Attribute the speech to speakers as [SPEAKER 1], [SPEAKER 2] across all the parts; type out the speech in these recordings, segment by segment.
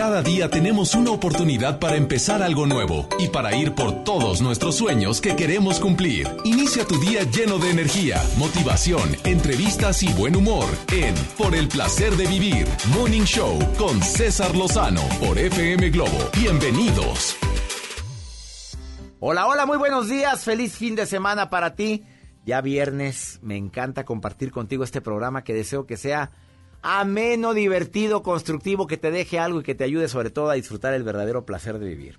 [SPEAKER 1] Cada día tenemos una oportunidad para empezar algo nuevo y para ir por todos nuestros sueños que queremos cumplir. Inicia tu día lleno de energía, motivación, entrevistas y buen humor en Por el placer de vivir, Morning Show con César Lozano por FM Globo. Bienvenidos.
[SPEAKER 2] Hola, hola, muy buenos días. Feliz fin de semana para ti. Ya viernes, me encanta compartir contigo este programa que deseo que sea ameno, divertido, constructivo, que te deje algo y que te ayude sobre todo a disfrutar el verdadero placer de vivir.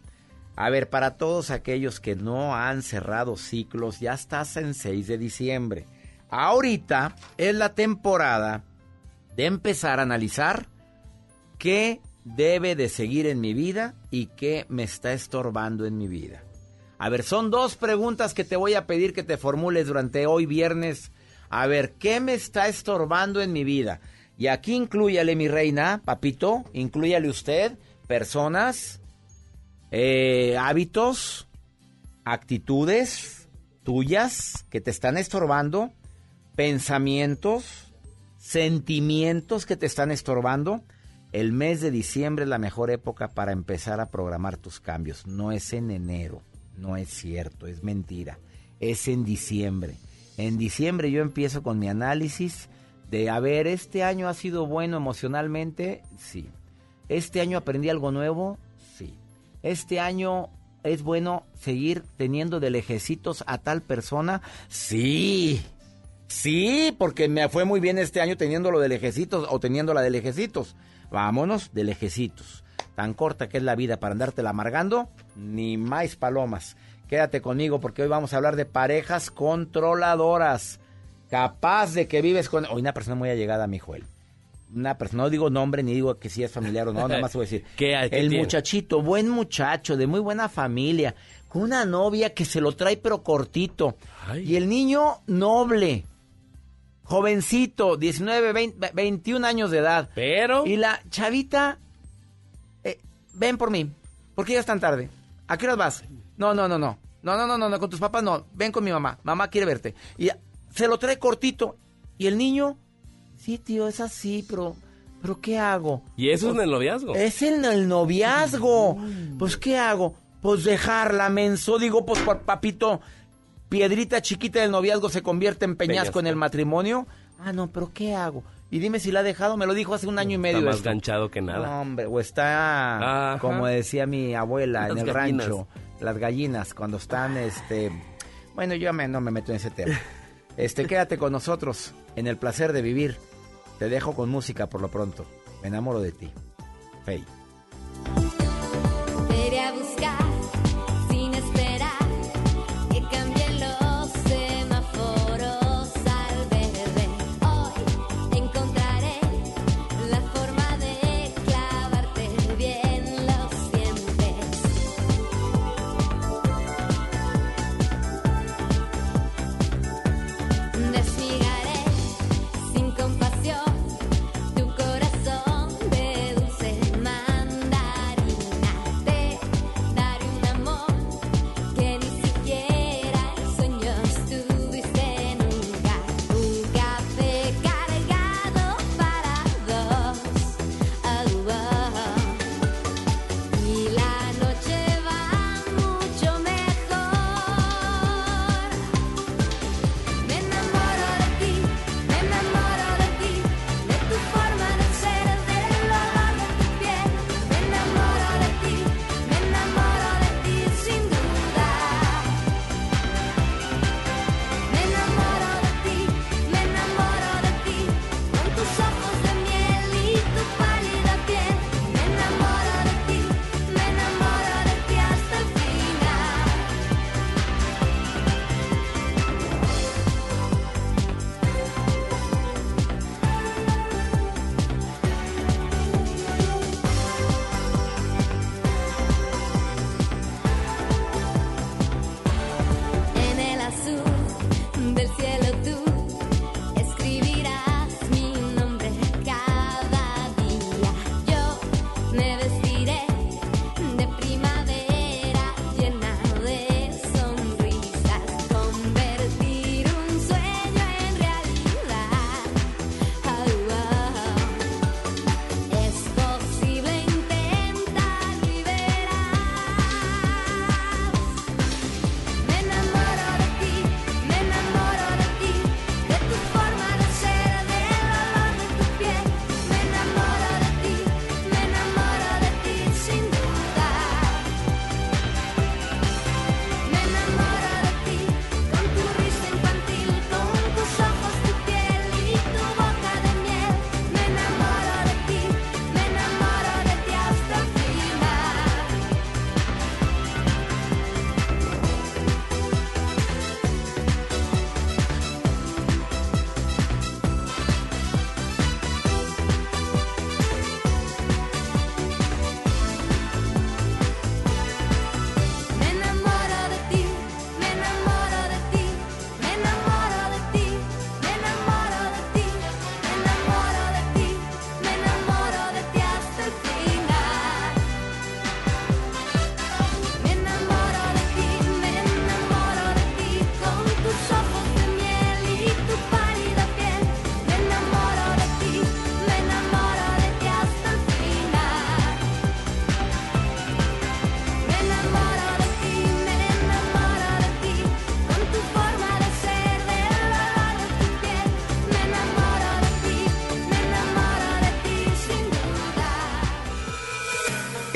[SPEAKER 2] A ver, para todos aquellos que no han cerrado ciclos, ya estás en 6 de diciembre. Ahorita es la temporada de empezar a analizar qué debe de seguir en mi vida y qué me está estorbando en mi vida. A ver, son dos preguntas que te voy a pedir que te formules durante hoy viernes. A ver, ¿qué me está estorbando en mi vida? Y aquí incluyale, mi reina, papito, incluyale usted, personas, eh, hábitos, actitudes tuyas que te están estorbando, pensamientos, sentimientos que te están estorbando. El mes de diciembre es la mejor época para empezar a programar tus cambios. No es en enero, no es cierto, es mentira. Es en diciembre. En diciembre yo empiezo con mi análisis de, a ver, este año ha sido bueno emocionalmente, sí. Este año aprendí algo nuevo, sí. Este año es bueno seguir teniendo de lejecitos a tal persona, sí. Sí, porque me fue muy bien este año teniéndolo de lejecitos o teniéndola de lejecitos. Vámonos de lejecitos. Tan corta que es la vida para andártela amargando, ni más palomas. Quédate conmigo porque hoy vamos a hablar de parejas controladoras capaz de que vives con... Hoy una persona muy allegada a mi Joel. Una persona, no digo nombre ni digo que si es familiar o no, nada más voy a decir. el muchachito, buen muchacho, de muy buena familia, con una novia que se lo trae pero cortito. Y el niño noble, jovencito, 19, 20, 21 años de edad.
[SPEAKER 3] Pero...
[SPEAKER 2] Y la chavita, eh, ven por mí, ¿por qué llegas tan tarde? ¿A qué horas vas? No, no, no, no. No, no, no, no, no, con tus papás no. Ven con mi mamá. Mamá quiere verte. Y se lo trae cortito. Y el niño, sí, tío, es así, pero, pero ¿qué hago?
[SPEAKER 3] ¿Y eso es en el noviazgo?
[SPEAKER 2] Es en el noviazgo. Pues, ¿qué hago? Pues dejarla, menso. Digo, pues, papito, piedrita chiquita del noviazgo se convierte en peñasco, en el matrimonio. Ah, no, pero ¿qué hago? Y dime si la ha dejado, me lo dijo hace un año y medio.
[SPEAKER 3] Está más ganchado que nada.
[SPEAKER 2] No, hombre, o está, como decía mi abuela en el rancho, las gallinas, cuando están, este... Bueno, yo me, no me meto en ese tema. Este, quédate con nosotros en el placer de vivir. Te dejo con música por lo pronto. Me enamoro de ti. Fey.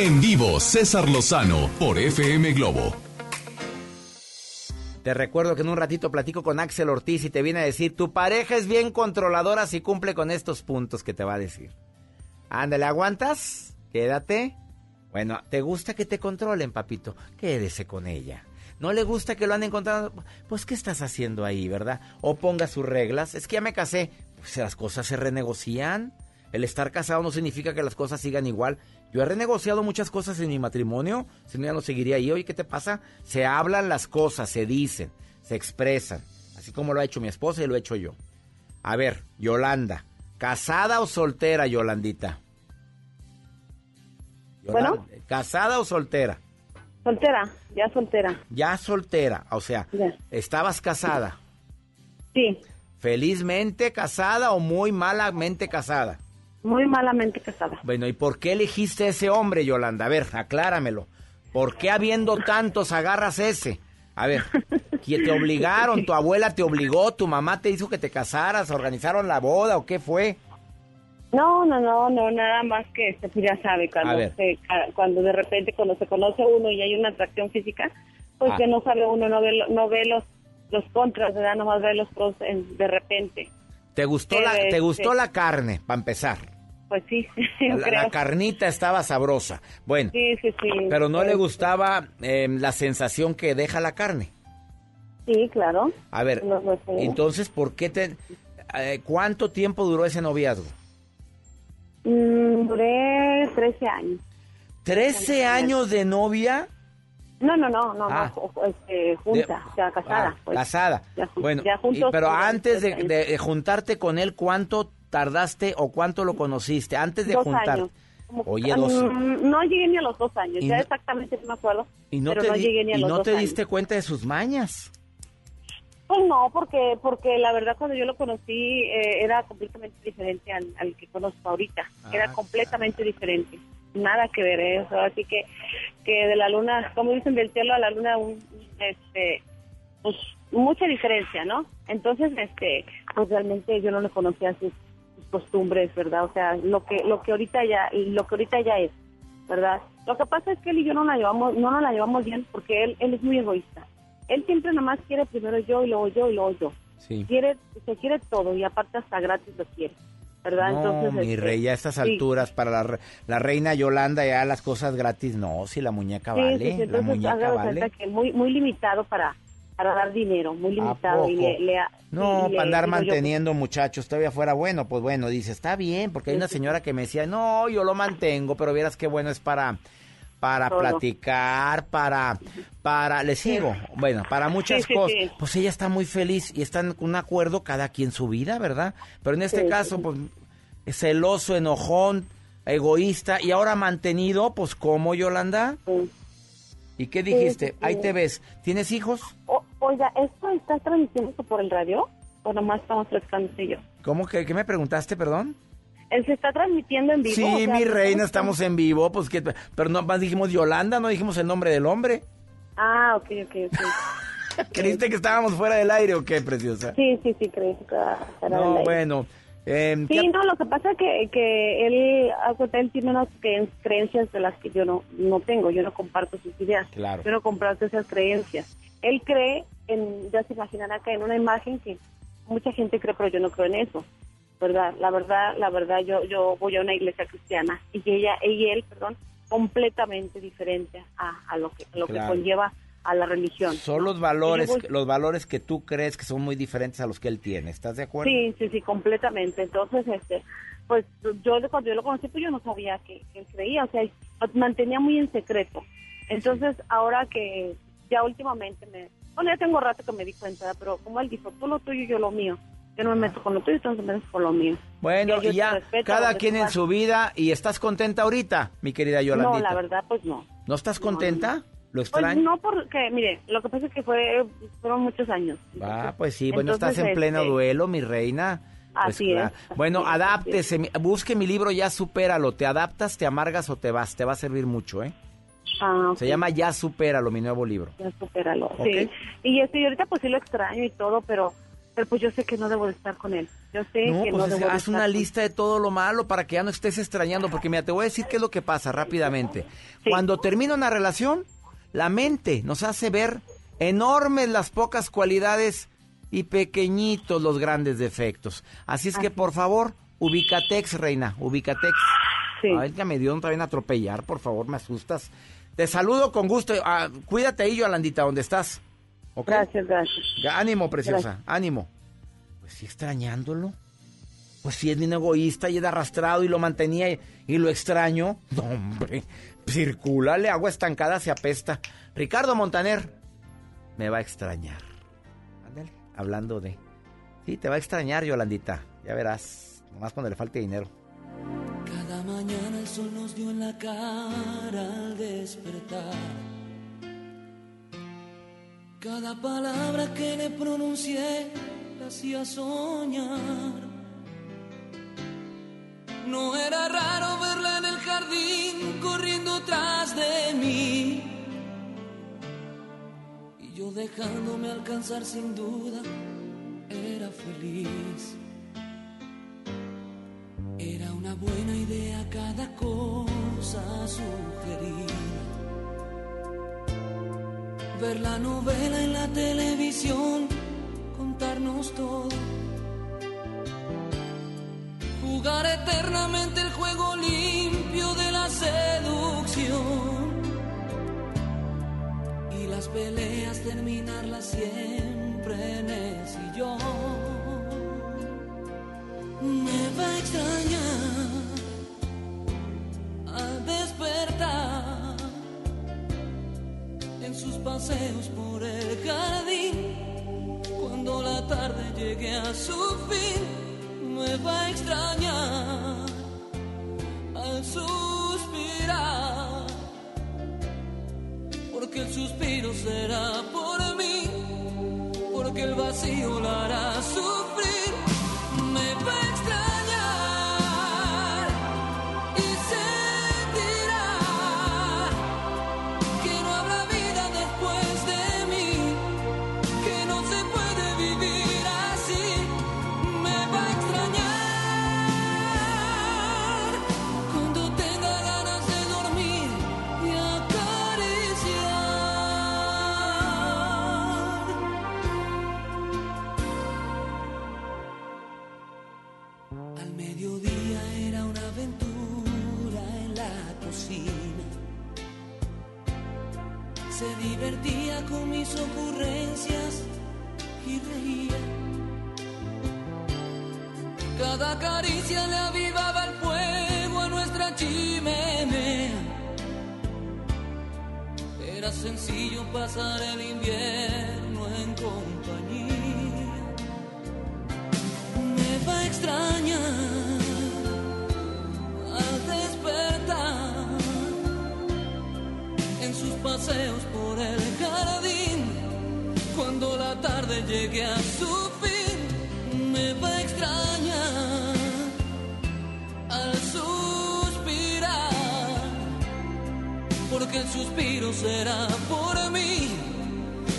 [SPEAKER 4] En vivo, César Lozano por FM Globo.
[SPEAKER 2] Te recuerdo que en un ratito platico con Axel Ortiz y te viene a decir, tu pareja es bien controladora si cumple con estos puntos que te va a decir. Ándale, ¿aguantas? Quédate. Bueno, ¿te gusta que te controlen, papito? Quédese con ella. ¿No le gusta que lo han encontrado? Pues, ¿qué estás haciendo ahí, verdad? O ponga sus reglas. Es que ya me casé. Pues las cosas se renegocian. El estar casado no significa que las cosas sigan igual. Yo he renegociado muchas cosas en mi matrimonio, si no ya no seguiría ahí. Oye, ¿qué te pasa? Se hablan las cosas, se dicen, se expresan. Así como lo ha hecho mi esposa y lo he hecho yo. A ver, Yolanda, ¿casada o soltera, Yolandita?
[SPEAKER 5] bueno.
[SPEAKER 2] ¿Casada o soltera?
[SPEAKER 5] Soltera, ya soltera.
[SPEAKER 2] Ya soltera, o sea, ¿estabas casada?
[SPEAKER 5] Sí.
[SPEAKER 2] ¿Felizmente casada o muy malamente casada?
[SPEAKER 5] Muy malamente casada.
[SPEAKER 2] Bueno, ¿y por qué elegiste a ese hombre, Yolanda? A ver, acláramelo. ¿Por qué habiendo tantos agarras ese? A ver, ¿quién te obligaron? ¿Tu abuela te obligó? ¿Tu mamá te hizo que te casaras? ¿Organizaron la boda o qué fue?
[SPEAKER 5] No, no, no, no, nada más que este, pues ya sabe, cuando, cuando de repente cuando se conoce uno y hay una atracción física, pues ah. que no sabe uno, no ve, no ve los, los contras, ¿verdad? Nomás ve los pros de repente.
[SPEAKER 2] ¿Te gustó, la, ¿te gustó la carne, para empezar?
[SPEAKER 5] Pues sí,
[SPEAKER 2] la, carnita estaba sabrosa. Bueno,
[SPEAKER 5] sí, sí, sí,
[SPEAKER 2] pero no le gustaba em, la sensación que deja la carne.
[SPEAKER 5] Sí, claro.
[SPEAKER 2] A ver, entonces, ¿por qué te... Eh, ¿Cuánto tiempo duró ese noviazgo?
[SPEAKER 5] Mm, duré 13 años.
[SPEAKER 2] ¿13 años de novia?
[SPEAKER 5] No, no, no, no, ah. este, junta, o sea, casada. Ah,
[SPEAKER 2] pues. Casada. bueno, pero antes de, juntarte con él, ¿cuánto tardaste o cuánto lo conociste? Antes de
[SPEAKER 5] dos
[SPEAKER 2] juntar.
[SPEAKER 5] Años. Oye, dos... Mm, no llegué ni a los dos años, ya exactamente no me acuerdo.
[SPEAKER 2] Y no te, llegué ni a y no te diste cuenta de sus mañas.
[SPEAKER 5] Pues no, porque porque la verdad cuando yo lo conocí eh, era completamente diferente al, que conozco ahorita. era ah, completamente diferente. Nada que ver, eso. ¿eh? así que que de la luna, como dicen del cielo a la luna, un, este, pues mucha diferencia, ¿no? Entonces, este, pues realmente yo no le conocía sus, costumbres, ¿verdad? O sea, lo que lo que ahorita ya lo que ahorita ya es, ¿verdad? Lo que pasa es que él y yo no la llevamos no nos la llevamos bien porque él él es muy egoísta él siempre nada más quiere primero yo y luego yo y luego yo. Sí. Quiere, se quiere todo y aparte hasta gratis lo quiere. ¿verdad?
[SPEAKER 2] No, Entonces, mi este, rey, a estas alturas, para la, la, reina Yolanda ya las cosas gratis, no, si la muñeca vale, sí, la muñeca vale.
[SPEAKER 5] Que muy, muy limitado para, para dar dinero, muy limitado. Y le,
[SPEAKER 2] no, para andar manteniendo muchachos todavía fuera bueno, pues bueno, dice, está bien, porque hay una señora que me decía, no, yo lo mantengo, pero vieras qué bueno es para para platicar, para, para, le sigo, bueno, para muchas cosas. Pues ella está muy feliz y están con un acuerdo cada quien su vida, ¿verdad? Pero en este caso, pues, celoso, enojón, egoísta y ahora mantenido, pues, ¿cómo, Yolanda? ¿Y qué dijiste? Ahí te ves. ¿Tienes hijos?
[SPEAKER 5] oiga, ¿esto está transmitiendo por el radio? ¿O nomás estamos platicando yo?
[SPEAKER 2] ¿Cómo que, qué me preguntaste, perdón?
[SPEAKER 5] Él se está transmitiendo en vivo.
[SPEAKER 2] Sí, mi reina, estamos en vivo, pues que, pero no más dijimos Yolanda, no dijimos el nombre del hombre.
[SPEAKER 5] Ah, ok, ok, ok.
[SPEAKER 2] ¿Creíste que estábamos fuera del aire o qué, preciosa?
[SPEAKER 5] Sí, sí, sí, creí que estaba fuera no, del aire.
[SPEAKER 2] bueno.
[SPEAKER 5] Eh, sí, no, lo que pasa es que, que él, él tiene unas creencias de las que yo no, no tengo, yo no comparto sus ideas.
[SPEAKER 2] Claro.
[SPEAKER 5] Yo no comparto esas creencias. Él cree, en, ya se imaginará que en una imagen que mucha gente cree, pero yo no creo en eso. ¿verdad? La verdad, la verdad, yo, yo voy a una iglesia cristiana y ella, y él, perdón, completamente diferente a, lo que, lo que conlleva a la religión.
[SPEAKER 2] Son los valores, los valores que tú crees que son muy diferentes a los que él tiene, ¿estás de acuerdo?
[SPEAKER 5] Sí, sí, sí, completamente. Entonces, este, pues yo cuando yo lo conocí, pues yo no sabía que, él creía, o sea, mantenía muy en secreto. Entonces, ahora que ya últimamente me, bueno, ya tengo rato que me di cuenta, pero como él dijo, tú lo tuyo y yo lo mío yo no me meto con lo tuyo, tú no me metes con lo mío.
[SPEAKER 2] Bueno, y ya, cada quien en su vida, ¿y estás contenta ahorita, mi querida Yolanda?
[SPEAKER 5] No, la verdad, pues no.
[SPEAKER 2] ¿No estás contenta? ¿Lo
[SPEAKER 5] extraño? Pues no, porque, mire, lo que pasa es que fue, fueron muchos años.
[SPEAKER 2] Ah, pues sí, bueno, estás en pleno este, duelo, mi reina.
[SPEAKER 5] Pues así es.
[SPEAKER 2] Bueno, adáptese, busque mi libro Ya Supéralo, te adaptas, te amargas o te vas, te va a servir mucho, ¿eh?
[SPEAKER 5] Ah,
[SPEAKER 2] Se llama Ya Supéralo, mi nuevo libro.
[SPEAKER 5] Ya Supéralo, sí. Y, este, y ahorita pues sí lo extraño y todo, pero pero pues yo sé que no debo de estar con él. Yo sé
[SPEAKER 2] No,
[SPEAKER 5] que
[SPEAKER 2] pues
[SPEAKER 5] no
[SPEAKER 2] es-
[SPEAKER 5] debo de
[SPEAKER 2] haz
[SPEAKER 5] estar
[SPEAKER 2] una lista de todo lo malo para que ya no estés extrañando. Porque mira, te voy a decir qué es lo que pasa rápidamente.
[SPEAKER 5] Sí.
[SPEAKER 2] Cuando termina una relación, la mente nos hace ver enormes las pocas cualidades y pequeñitos los grandes defectos. Así es que, por favor, ubicatex, reina, ubicatex.
[SPEAKER 5] Sí.
[SPEAKER 2] Ay, ya me dio un también a atropellar, por favor, me asustas. Te saludo con gusto. Ah, cuídate ahí, Yolandita, donde estás.
[SPEAKER 5] Gracias, gracias.
[SPEAKER 2] Ánimo, preciosa,
[SPEAKER 5] Gracias.
[SPEAKER 2] ánimo. Pues sí, extrañándolo. Pues sí, es bien egoísta y es arrastrado y lo mantenía y, y lo extraño. No, hombre, circúlale, agua estancada se apesta. Ricardo Montaner, me va a extrañar. Ándale, hablando de... Sí, te va a extrañar, Yolandita. Ya verás, nomás cuando le falte dinero.
[SPEAKER 6] Cada mañana el sol nos dio en la cara al despertar. Cada palabra que le pronuncié la hacía soñar. No era raro verla en el jardín corriendo tras de mí. Y yo dejándome alcanzar sin duda, era feliz. Era una buena idea cada cosa sugerida. Ver la novela en la televisión, contarnos todo. Jugar eternamente el juego limpio de la seducción. Y las peleas terminarlas siempre en el sillón me va a extrañar al despertar en sus paseos por el jardín. Cuando la tarde llegue a su fin, me va a extrañar al suspirar, porque el suspiro será por mí, porque el vacío la hará sufrir. Cada caricia le avivaba el fuego a nuestra chimenea. Era sencillo pasar el invierno en compañía. Me va a al despertar en sus paseos por el jardín. Cuando la tarde llegue a su fin, suspiro será por mí,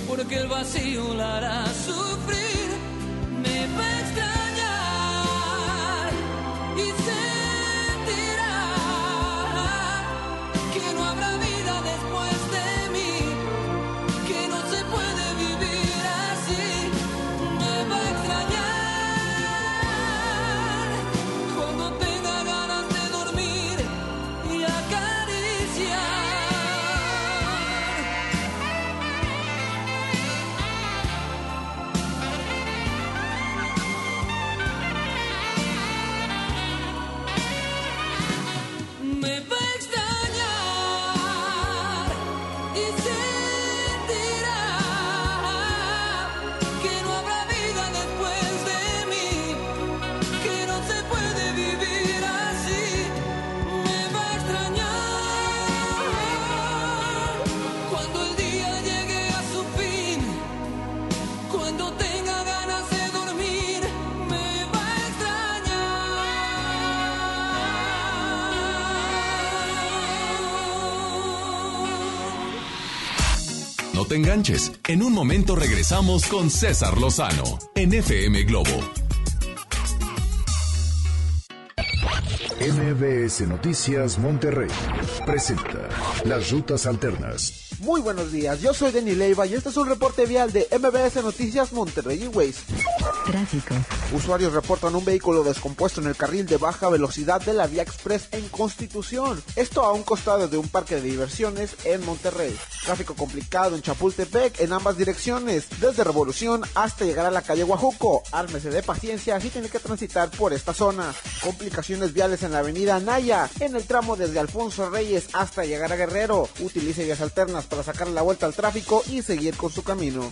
[SPEAKER 6] porque el vacío la hará sufrir.
[SPEAKER 7] Te enganches. En un momento regresamos con César Lozano en FM Globo.
[SPEAKER 8] MBS Noticias Monterrey presenta Las Rutas Alternas.
[SPEAKER 9] Muy buenos días, yo soy Denny Leiva y este es un reporte vial de MBS Noticias Monterrey y Waze.
[SPEAKER 10] Tráfico.
[SPEAKER 9] Usuarios reportan un vehículo descompuesto en el carril de baja velocidad de la vía express en Constitución. Esto a un costado de un parque de diversiones en Monterrey. Tráfico complicado en Chapultepec en ambas direcciones, desde Revolución hasta llegar a la calle Guajuco. Ármese de paciencia si tiene que transitar por esta zona. Complicaciones viales en la avenida Naya, en el tramo desde Alfonso Reyes hasta llegar a Guerrero. Utilice vías alternas para sacar la vuelta al tráfico y seguir con su camino.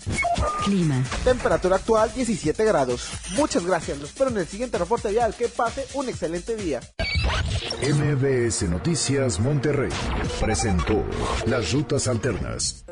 [SPEAKER 10] Clima.
[SPEAKER 9] Temperatura actual 17 grados. Muchas gracias, los espero en el siguiente reporte vial. Que pase un excelente día.
[SPEAKER 8] MBS Noticias Monterrey presentó Las Rutas Alternas.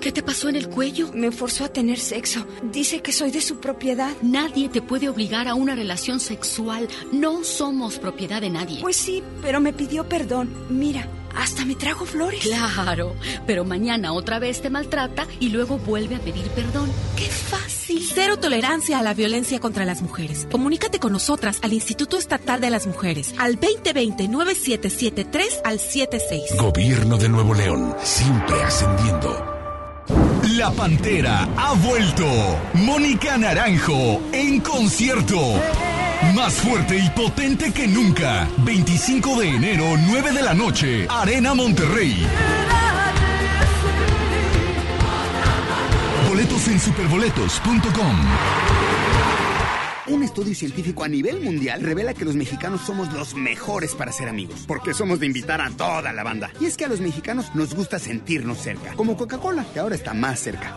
[SPEAKER 11] ¿Qué te pasó en el cuello?
[SPEAKER 12] Me forzó a tener sexo. Dice que soy de su propiedad.
[SPEAKER 11] Nadie te puede obligar a una relación sexual. No somos propiedad de nadie.
[SPEAKER 12] Pues sí, pero me pidió perdón. Mira, hasta me trajo flores.
[SPEAKER 11] Claro, pero mañana otra vez te maltrata y luego vuelve a pedir perdón. ¡Qué fácil!
[SPEAKER 13] Cero tolerancia a la violencia contra las mujeres. Comunícate con nosotras al Instituto Estatal de las Mujeres al 2020-9773 al 76.
[SPEAKER 7] Gobierno de Nuevo León, siempre ascendiendo. La Pantera ha vuelto. Mónica Naranjo en concierto. Más fuerte y potente que nunca. 25 de enero, 9 de la noche. Arena Monterrey. Boletos en superboletos.com.
[SPEAKER 14] Un estudio científico a nivel mundial revela que los mexicanos somos los mejores para ser amigos, porque somos de invitar a toda la banda. Y es que a los mexicanos nos gusta sentirnos cerca, como Coca-Cola, que ahora está más cerca.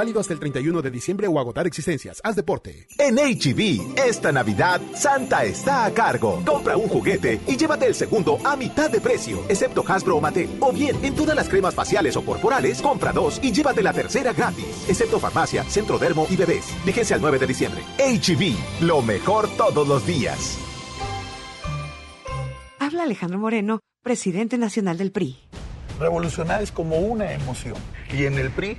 [SPEAKER 15] Válido hasta el 31 de diciembre o agotar existencias. Haz deporte.
[SPEAKER 16] En HB, esta Navidad, Santa está a cargo. Compra un juguete y llévate el segundo a mitad de precio, excepto Hasbro o Mattel. O bien, en todas las cremas faciales o corporales, compra dos y llévate la tercera gratis, excepto farmacia, centro dermo y bebés. Vigencia al 9 de diciembre. HB, lo mejor todos los días.
[SPEAKER 17] Habla Alejandro Moreno, presidente nacional del PRI.
[SPEAKER 18] Revolucionar es como una emoción. Y en el PRI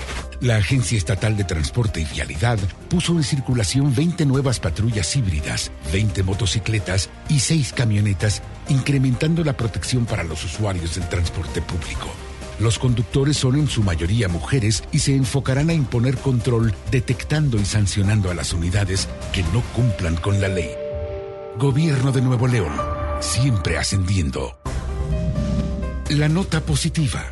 [SPEAKER 7] La Agencia Estatal de Transporte y Vialidad puso en circulación 20 nuevas patrullas híbridas, 20 motocicletas y 6 camionetas, incrementando la protección para los usuarios del transporte público. Los conductores son en su mayoría mujeres y se enfocarán a imponer control detectando y sancionando a las unidades que no cumplan con la ley. Gobierno de Nuevo León, siempre ascendiendo. La nota positiva.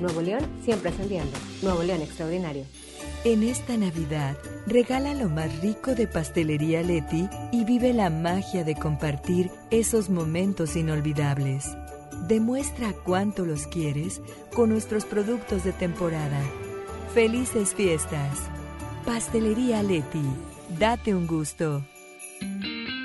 [SPEAKER 19] Nuevo León siempre ascendiendo. Nuevo León Extraordinario.
[SPEAKER 20] En esta Navidad, regala lo más rico de Pastelería Leti y vive la magia de compartir esos momentos inolvidables. Demuestra cuánto los quieres con nuestros productos de temporada. Felices fiestas. Pastelería Leti. Date un gusto.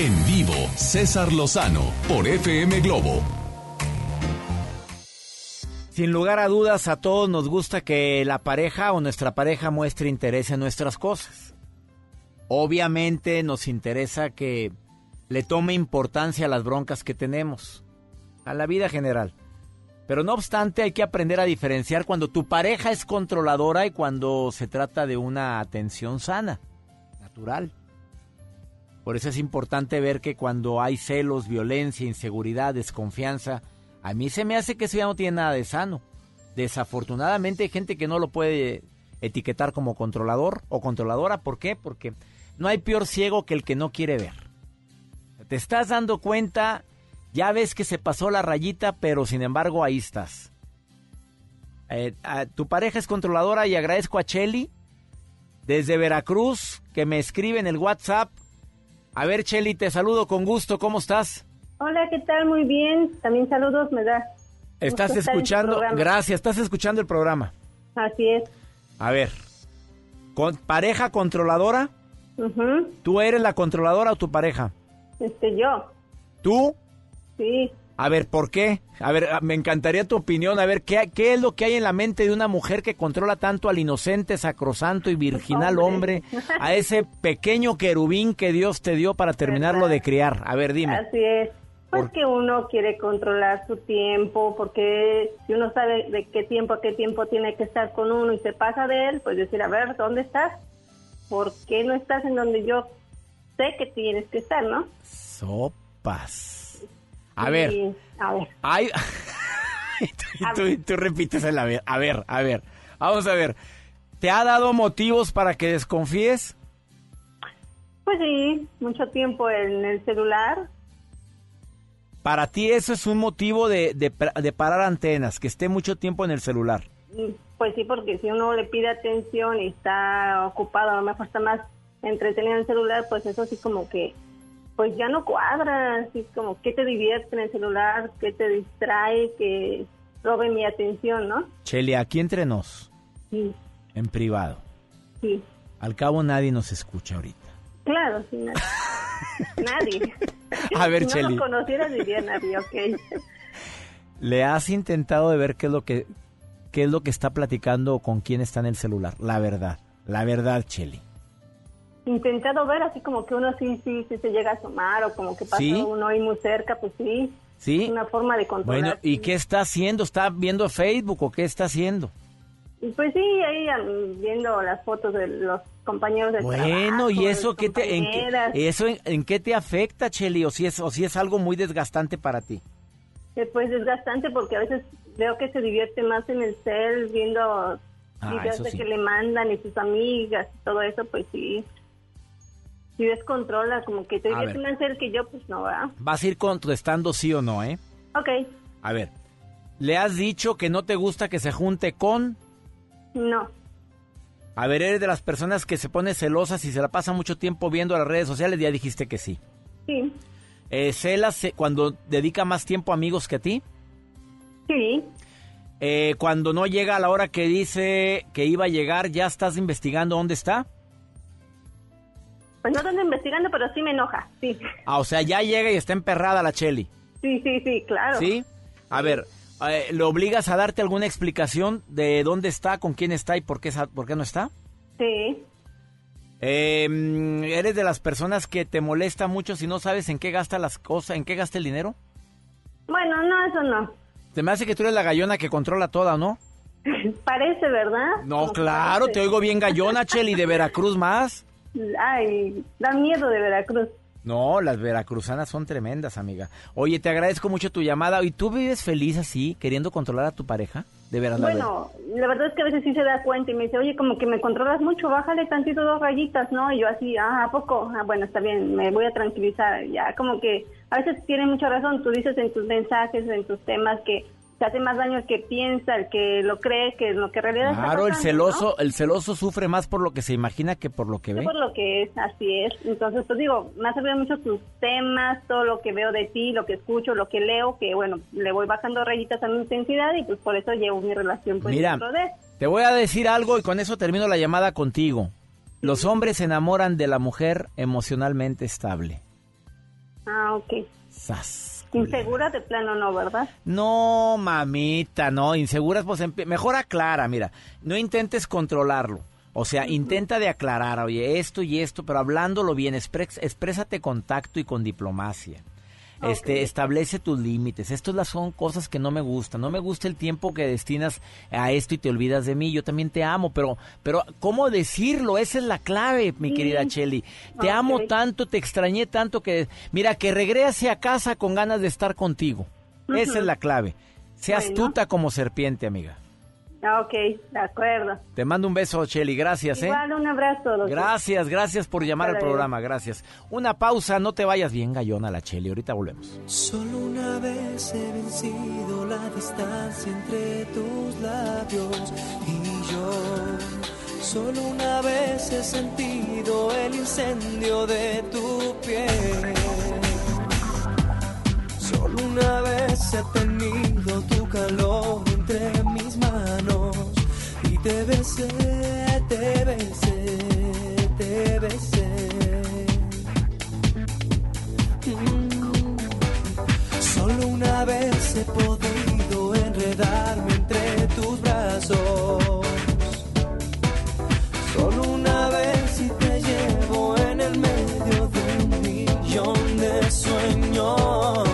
[SPEAKER 4] En vivo, César Lozano por FM Globo.
[SPEAKER 2] Sin lugar a dudas, a todos nos gusta que la pareja o nuestra pareja muestre interés en nuestras cosas. Obviamente nos interesa que le tome importancia a las broncas que tenemos, a la vida general. Pero no obstante, hay que aprender a diferenciar cuando tu pareja es controladora y cuando se trata de una atención sana, natural. Por eso es importante ver que cuando hay celos, violencia, inseguridad, desconfianza, a mí se me hace que eso ya no tiene nada de sano. Desafortunadamente hay gente que no lo puede etiquetar como controlador o controladora. ¿Por qué? Porque no hay peor ciego que el que no quiere ver. Te estás dando cuenta, ya ves que se pasó la rayita, pero sin embargo ahí estás. Eh, tu pareja es controladora y agradezco a Chelly desde Veracruz que me escribe en el WhatsApp a ver, Cheli, te saludo con gusto. ¿Cómo estás?
[SPEAKER 21] Hola, ¿qué tal? Muy bien. También saludos me da.
[SPEAKER 2] Estás escuchando, gracias, estás escuchando el programa.
[SPEAKER 21] Así es.
[SPEAKER 2] A ver, ¿con pareja controladora? ¿Tú eres la controladora o tu pareja?
[SPEAKER 21] Este, yo.
[SPEAKER 2] ¿Tú?
[SPEAKER 21] Sí.
[SPEAKER 2] A ver, ¿por qué? A ver, me encantaría tu opinión. A ver, ¿qué, ¿qué, es lo que hay en la mente de una mujer que controla tanto al inocente, sacrosanto y virginal hombre, a ese pequeño querubín que Dios te dio para terminarlo de criar? A ver, dime.
[SPEAKER 21] Así es. Pues que uno quiere controlar su tiempo, porque si uno sabe de qué tiempo a qué tiempo tiene que estar con uno y se pasa de él, pues decir, a ver, ¿dónde estás? ¿Por qué no estás en donde yo sé que tienes que estar, no?
[SPEAKER 2] Sopas. A ver. a ver. Ay, tú, repites la vez. A ver, a ver. Vamos a ver. ¿Te ha dado motivos para que desconfíes?
[SPEAKER 21] Pues sí, mucho tiempo en el celular.
[SPEAKER 2] Para ti eso es un motivo de, de, parar antenas, que esté mucho tiempo en el celular.
[SPEAKER 21] Mm, pues sí, porque si uno le pide atención y está ocupado, a lo mejor está más entretenido en el celular, pues eso sí como que pues ya no cuadra, así como qué te divierte en el celular, qué te distrae, que robe mi atención, ¿no?
[SPEAKER 2] Cheli, aquí entre nos.
[SPEAKER 21] Sí.
[SPEAKER 2] En privado.
[SPEAKER 21] Sí.
[SPEAKER 2] Al cabo nadie nos escucha ahorita.
[SPEAKER 21] Claro, sí, nadie. nadie.
[SPEAKER 2] A ver,
[SPEAKER 21] si
[SPEAKER 2] Cheli.
[SPEAKER 21] no lo conocieras diría nadie, ok.
[SPEAKER 2] ¿Le has intentado de ver qué es lo que qué es lo que está platicando o con quién está en el celular? La verdad, la verdad, Cheli
[SPEAKER 21] intentado ver así como que uno sí, sí, sí se llega a asomar o como que pasa uno ahí muy cerca, pues sí.
[SPEAKER 2] Sí.
[SPEAKER 21] Es una forma de controlar.
[SPEAKER 2] Bueno, ¿y qué está haciendo? ¿Está viendo Facebook o qué está haciendo?
[SPEAKER 21] Pues sí, ahí viendo las fotos de los compañeros de
[SPEAKER 2] Bueno, ¿y eso qué te en eso en, qué te afecta, Cheli? O si es o si es algo muy desgastante para ti.
[SPEAKER 21] Eh, pues desgastante porque a veces veo que se divierte más en el cel viendo ah, videos de que le mandan y sus amigas y todo eso, pues sí si descontrola, como que te diría hacer que yo, pues no, ¿verdad?
[SPEAKER 2] Vas a ir contestando sí o no, ¿eh?
[SPEAKER 21] Ok.
[SPEAKER 2] A ver, ¿le has dicho que no te gusta que se junte con?
[SPEAKER 21] No.
[SPEAKER 2] A ver, ¿eres de las personas que se pone celosas y se la pasa mucho tiempo viendo las redes sociales? Ya dijiste que sí.
[SPEAKER 21] Sí.
[SPEAKER 2] Eh, ¿Celas cuando dedica más tiempo a amigos que a ti?
[SPEAKER 21] Sí.
[SPEAKER 2] Eh, cuando no llega a la hora que dice que iba a llegar, ¿ya estás investigando dónde está?
[SPEAKER 21] Pues no ando investigando, pero sí me enoja, sí.
[SPEAKER 2] Ah, o sea, ya llega y está emperrada la Cheli.
[SPEAKER 21] Sí, sí, sí, claro.
[SPEAKER 2] ¿Sí? A ver, eh, ¿le obligas a darte alguna explicación de dónde está, con quién está y por qué, por qué no está?
[SPEAKER 21] Sí.
[SPEAKER 2] Em, ¿Eres de las personas que te molesta mucho si no sabes en qué gasta las cosas, en qué gasta el dinero?
[SPEAKER 21] Bueno, no, eso no.
[SPEAKER 2] Se me hace que tú eres la gallona que controla toda, ¿no?
[SPEAKER 21] Parece, ¿verdad?
[SPEAKER 2] No, claro, te oigo bien gallona, Cheli, de Veracruz más.
[SPEAKER 21] Ay, da miedo de Veracruz.
[SPEAKER 2] No, las veracruzanas son tremendas, amiga. Oye, te agradezco mucho tu llamada. ¿Y tú vives feliz así, queriendo controlar a tu pareja? De verdad.
[SPEAKER 21] Bueno, la verdad es que a veces sí se da cuenta y me dice, oye, como que me controlas mucho, bájale tantito dos rayitas, ¿no? Y yo así, ah, ¿a poco? Ah, bueno, está bien, me voy a tranquilizar. Ya, como que a veces tiene mucha razón. Tú dices en tus mensajes, en tus temas que se hace más daño el que piensa, el que lo cree, que lo que en realidad
[SPEAKER 2] Claro, el celoso, el celoso sufre más por lo que se imagina que por lo que ve.
[SPEAKER 21] por lo que es, así es. Entonces, pues digo, me ha servido mucho tus temas, todo lo que veo de ti, lo que escucho, lo que leo, que bueno, le voy bajando rayitas a mi intensidad y pues por eso llevo mi relación pues
[SPEAKER 2] Mira,
[SPEAKER 21] de...
[SPEAKER 2] te voy a decir algo y con eso termino la llamada contigo. Los hombres se enamoran de la mujer emocionalmente estable.
[SPEAKER 21] Ah, ok.
[SPEAKER 2] Sas.
[SPEAKER 21] Inseguras de plano no, ¿verdad?
[SPEAKER 2] No, mamita, no. Inseguras, pues mejor aclara, mira. No intentes controlarlo. O sea, intenta de aclarar, oye, esto y esto, pero hablándolo bien, exprésate con tacto y con diplomacia. Este, establece tus límites. Estas las son cosas que no me gustan. No me gusta el tiempo que destinas a esto y te olvidas de mí. Yo también te amo, pero, pero ¿cómo decirlo? Esa es la clave, mi querida Chelly. Te amo tanto, te extrañé tanto que, mira, que regrese a casa con ganas de estar contigo. Esa es la clave. Sea astuta como serpiente, amiga.
[SPEAKER 21] Ah, ok, de acuerdo.
[SPEAKER 2] Te mando un beso, Cheli. Gracias, ¿eh?
[SPEAKER 21] Igual, un abrazo. doctor.
[SPEAKER 2] Gracias, gracias por llamar al
[SPEAKER 21] Hasta luego.
[SPEAKER 2] programa. Gracias. Una pausa, no te vayas bien, gallona, la Cheli. Ahorita volvemos.
[SPEAKER 22] Solo una vez he vencido la distancia entre tus labios y yo. Solo una vez he sentido el incendio de tu piel. Solo una vez he tenido tu calor entre mis manos y te besé, te besé, te besé. Mm. Solo una vez he podido enredarme entre tus brazos. Solo una vez y te llevo en el medio de un millón de sueños.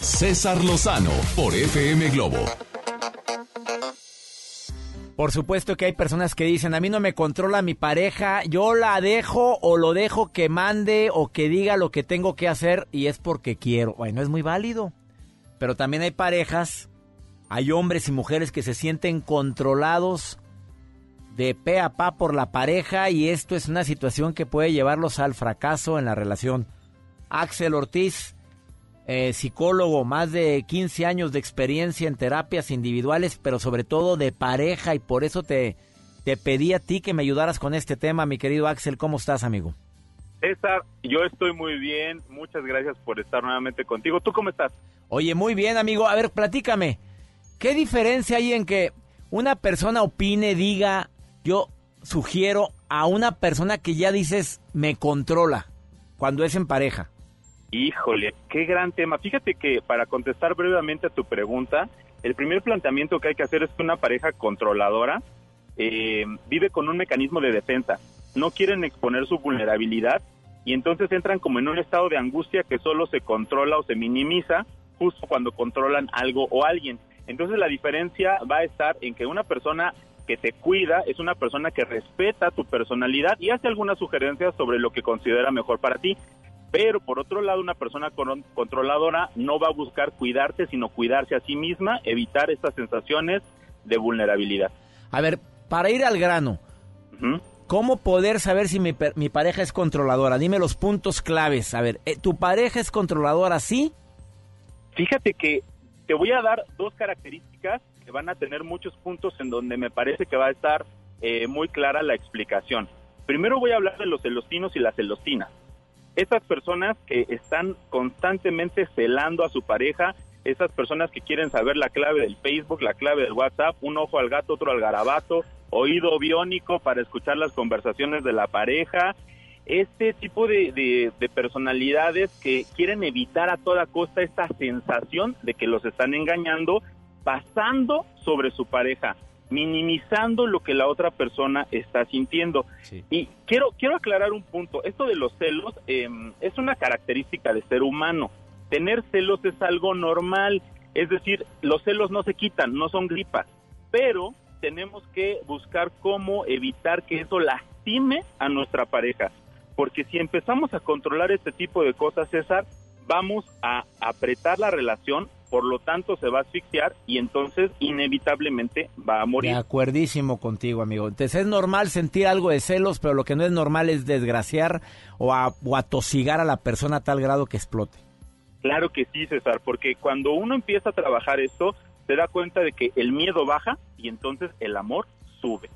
[SPEAKER 1] César Lozano por FM Globo.
[SPEAKER 2] Por supuesto que hay personas que dicen, a mí no me controla mi pareja, yo la dejo o lo dejo que mande o que diga lo que tengo que hacer y es porque quiero. Bueno, es muy válido. Pero también hay parejas, hay hombres y mujeres que se sienten controlados de pe a pa por la pareja y esto es una situación que puede llevarlos al fracaso en la relación. Axel Ortiz, eh, psicólogo, más de 15 años de experiencia en terapias individuales, pero sobre todo de pareja y por eso te, te pedí a ti que me ayudaras con este tema, mi querido Axel. ¿Cómo estás, amigo?
[SPEAKER 23] César, yo estoy muy bien. Muchas gracias por estar nuevamente contigo. ¿Tú cómo estás?
[SPEAKER 2] Oye, muy bien, amigo. A ver, platícame. ¿Qué diferencia hay en que una persona opine, diga, yo sugiero a una persona que ya dices me controla cuando es en pareja?
[SPEAKER 23] Híjole, qué gran tema. Fíjate que para contestar brevemente a tu pregunta, el primer planteamiento que hay que hacer es que una pareja controladora eh, vive con un mecanismo de defensa. No quieren exponer su vulnerabilidad y entonces entran como en un estado de angustia que solo se controla o se minimiza justo cuando controlan algo o alguien. Entonces la diferencia va a estar en que una persona que te cuida es una persona que respeta tu personalidad y hace algunas sugerencias sobre lo que considera mejor para ti. Pero por otro lado, una persona controladora no va a buscar cuidarte, sino cuidarse a sí misma, evitar estas sensaciones de vulnerabilidad.
[SPEAKER 2] A ver, para ir al grano, ¿cómo poder saber si mi, mi, pareja es controladora? Dime los puntos claves. A ver, ¿tu pareja es controladora, sí?
[SPEAKER 23] Fíjate que te voy a dar dos características que van a tener muchos puntos en donde me parece que va a estar eh, muy clara la explicación. Primero voy a hablar de los celosinos y las celosinas. Esas personas que están constantemente celando a su pareja, esas personas que quieren saber la clave del Facebook, la clave del WhatsApp, un ojo al gato, otro al garabato, oído biónico para escuchar las conversaciones de la pareja, este tipo de, personalidades que quieren evitar a toda costa esta sensación de que los están engañando, pasando sobre su pareja, minimizando lo que la otra persona está sintiendo. Y quiero, quiero aclarar un punto, esto de los celos em, es una característica de ser humano. Tener celos es algo normal, es decir, los celos no se quitan, no son gripas, pero tenemos que buscar cómo evitar que eso lastime a nuestra pareja. Porque si empezamos a controlar este tipo de cosas, César, vamos a apretar la relación, por lo tanto se va a asfixiar y entonces inevitablemente va a morir.
[SPEAKER 2] De acuerdísimo contigo, amigo. Entonces es normal sentir algo de celos, pero lo que no es normal es desgraciar o, o atosigar a la persona a tal grado que explote.
[SPEAKER 23] Claro que sí, César, porque cuando uno empieza a trabajar esto, se da cuenta de que el miedo baja y entonces el amor sube.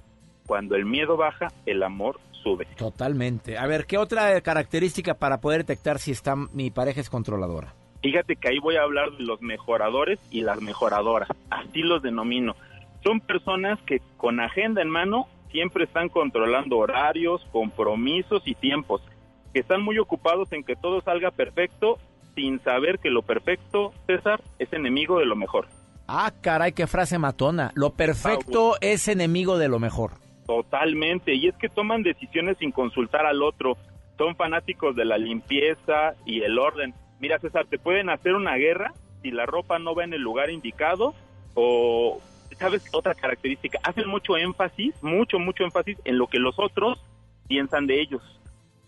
[SPEAKER 23] Cuando el miedo baja, el amor sube.
[SPEAKER 2] Totalmente. A ver, ¿qué otra característica para poder detectar si está mi pareja es controladora?
[SPEAKER 23] Fíjate que ahí voy a hablar de los mejoradores y las mejoradoras, así los denomino. Son personas que con agenda en mano siempre están controlando horarios, compromisos y tiempos, que están muy ocupados en que todo salga perfecto sin saber que lo perfecto, César, es enemigo de lo mejor.
[SPEAKER 2] Ah, caray, qué frase matona. Lo perfecto es enemigo de lo mejor.
[SPEAKER 23] Totalmente, y es que toman decisiones sin consultar al otro, son fanáticos de la limpieza y el orden. Mira, César, te pueden hacer una guerra si la ropa no va en el lugar indicado o, ¿sabes? Otra característica, hacen mucho énfasis, mucho, mucho énfasis en lo que los otros piensan de ellos.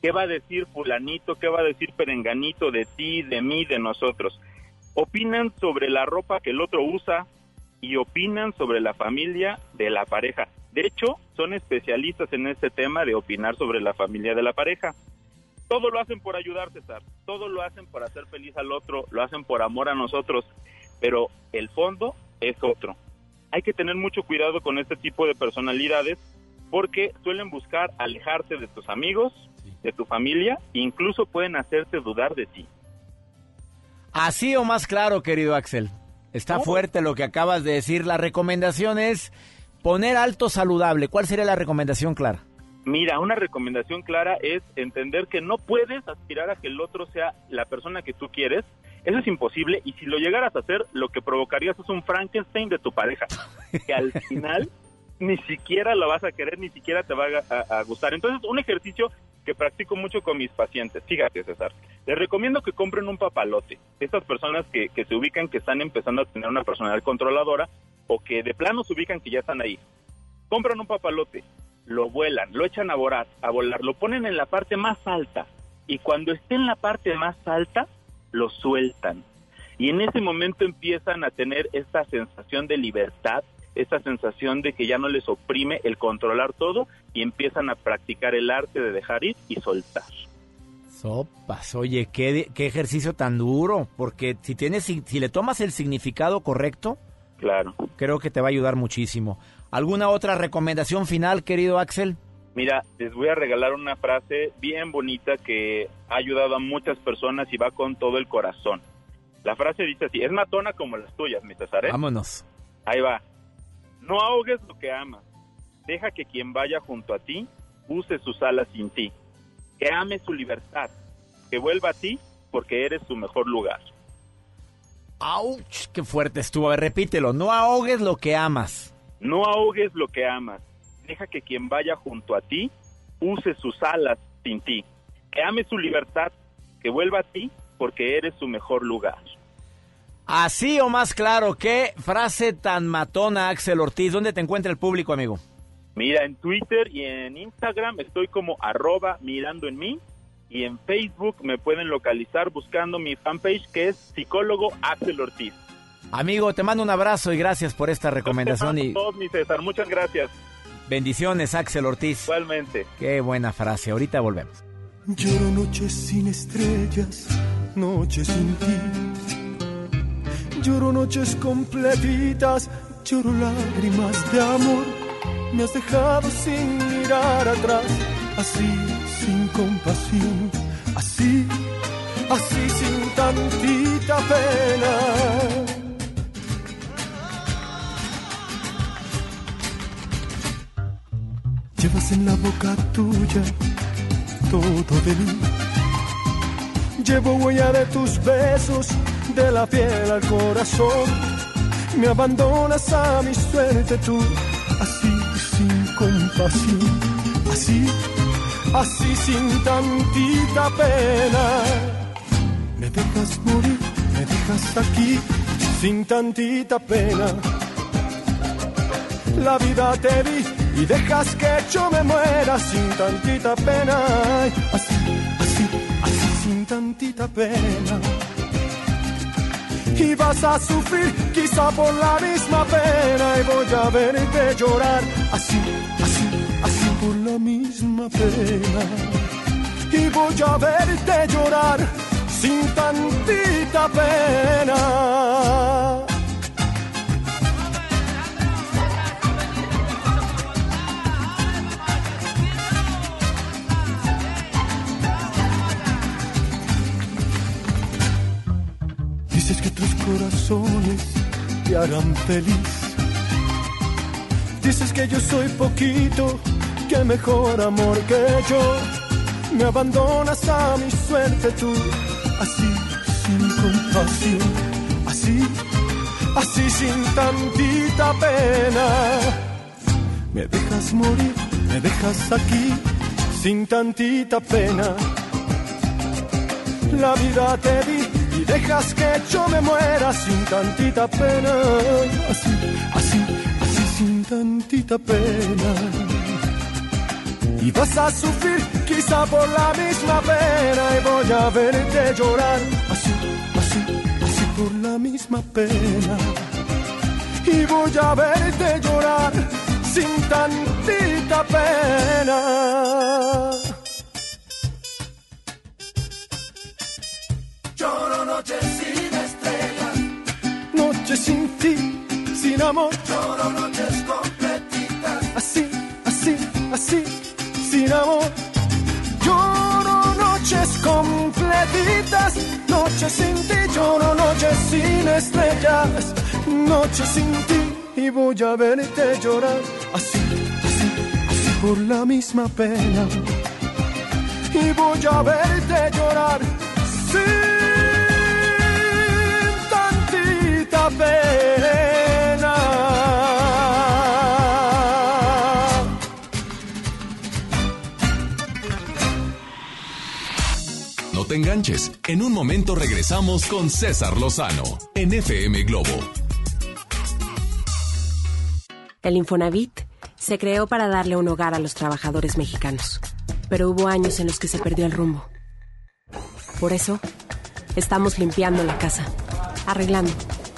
[SPEAKER 23] ¿Qué va a decir fulanito? ¿Qué va a decir perenganito de ti, de mí, de nosotros? Opinan sobre la ropa que el otro usa y opinan sobre la familia de la pareja. De hecho, son especialistas en este tema de opinar sobre la familia de la pareja. Todo lo hacen por ayudar, César. Todo lo hacen por hacer feliz al otro, lo hacen por amor a nosotros. Pero el fondo es otro. Hay que tener mucho cuidado con este tipo de personalidades porque suelen buscar alejarte de tus amigos, de tu familia, incluso pueden hacerte dudar de ti.
[SPEAKER 2] Así o más claro, querido Axel. Está fuerte lo que acabas de decir. La recomendación es Poner alto saludable, ¿cuál sería la recomendación clara?
[SPEAKER 23] Mira, una recomendación clara es entender que no puedes aspirar a que el otro sea la persona que tú quieres. Eso es imposible y si lo llegaras a hacer, lo que provocarías es un Frankenstein de tu pareja, que al final ni siquiera lo vas a querer, ni siquiera te va a, gustar. Entonces, un ejercicio que practico mucho con mis pacientes. Fíjate, César, les recomiendo que compren un papalote. Estas personas que, que se ubican que están empezando a tener una personalidad controladora, o que de plano se ubican que ya están ahí. Compran un papalote, lo vuelan, lo echan a volar, a volar, lo ponen en la parte más alta y cuando esté en la parte más alta, lo sueltan. Y en ese momento empiezan a tener esta sensación de libertad, esta sensación de que ya no les oprime el controlar todo y empiezan a practicar el arte de dejar ir y soltar.
[SPEAKER 2] Sopas, oye, qué, qué ejercicio tan duro, porque si tienes, si le tomas el significado correcto,
[SPEAKER 23] Claro.
[SPEAKER 2] Creo que te va a ayudar muchísimo. ¿Alguna otra recomendación final, querido Axel?
[SPEAKER 23] Mira, les voy a regalar una frase bien bonita que ha ayudado a muchas personas y va con todo el corazón. La frase dice así, es matona como las tuyas, mi César. ¿eh?
[SPEAKER 2] Vámonos.
[SPEAKER 23] Ahí va. No ahogues lo que amas. Deja que quien vaya junto a ti use sus alas sin ti. Que ame su libertad. Que vuelva a ti porque eres su mejor lugar.
[SPEAKER 2] ¡Auch! ¡Qué fuerte estuvo! A ver, repítelo. No ahogues lo que amas.
[SPEAKER 23] No ahogues lo que amas. Deja que quien vaya junto a ti use sus alas sin ti. Que ame su libertad. Que vuelva a ti porque eres su mejor lugar.
[SPEAKER 2] Así o más claro, qué frase tan matona, Axel Ortiz. ¿Dónde te encuentra el público, amigo?
[SPEAKER 23] Mira, en Twitter y en Instagram estoy como arroba mirando en mí y en Facebook me pueden localizar buscando mi fanpage que es psicólogo Axel Ortiz.
[SPEAKER 2] Amigo, te mando un abrazo y gracias por esta recomendación y
[SPEAKER 23] todos, mi César, muchas gracias.
[SPEAKER 2] bendiciones, Axel Ortiz.
[SPEAKER 23] Igualmente.
[SPEAKER 2] Qué buena frase. Ahorita volvemos.
[SPEAKER 24] Lloro noches sin estrellas, noches sin ti. Lloro noches completitas, lloro lágrimas de amor. Me has dejado sin mirar atrás, así sin compasión, así, así sin tantita pena. En la boca tuya todo de mí. Llevo huella de tus besos, de la piel al corazón. Me abandonas a mi suerte tú, así sin compasión, así, así sin tantita pena. Me dejas morir, me dejas aquí, sin tantita pena. La vida te di y dejas que yo me muera sin tantita pena. Así, así, así sin tantita pena. Y vas a sufrir quizá por la misma pena y voy a verte llorar así, así, así por la misma pena. Y voy a verte llorar sin tantita pena. Corazones te harán feliz. Dices que yo soy poquito, que mejor amor que yo. Me abandonas a mi suerte tú, así sin compasión, así, así sin tantita pena. Me dejas morir, me dejas aquí, sin tantita pena. La vida te di dejas que yo me muera sin tantita pena. Así, así, así sin tantita pena. Y vas a sufrir quizá por la misma pena y voy a verte llorar. Así, así, así por la misma pena. Y voy a verte llorar sin tantita pena.
[SPEAKER 6] Lloro noches sin estrellas,
[SPEAKER 24] Noche sin ti, sin amor.
[SPEAKER 6] lloro noches completitas.
[SPEAKER 24] Así, así, así, sin amor. Lloro noches completitas, noches sin ti, lloro noches sin estrellas, noches sin ti y voy a verte llorar. Así, así, así por la misma pena. Y voy a verte llorar. Sin pena.
[SPEAKER 4] No te enganches. En un momento regresamos con César Lozano en FM Globo.
[SPEAKER 19] El Infonavit se creó para darle un hogar a los trabajadores mexicanos, pero hubo años en los que se perdió el rumbo. Por eso, estamos limpiando la casa, arreglando,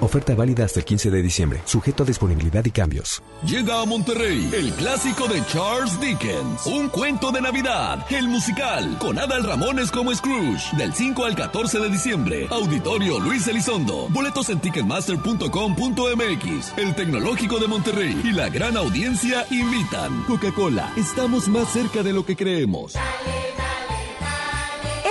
[SPEAKER 25] Oferta válida hasta el 15 de diciembre, sujeto a disponibilidad y cambios.
[SPEAKER 1] Llega a Monterrey el clásico de Charles Dickens, Un cuento de Navidad, el musical, con Adal Ramones como Scrooge, del 5 al 14 de diciembre. Auditorio Luis Elizondo. Boletos en ticketmaster.com.mx. El Tecnológico de Monterrey y la gran audiencia invitan. Coca-Cola, estamos más cerca de lo que creemos.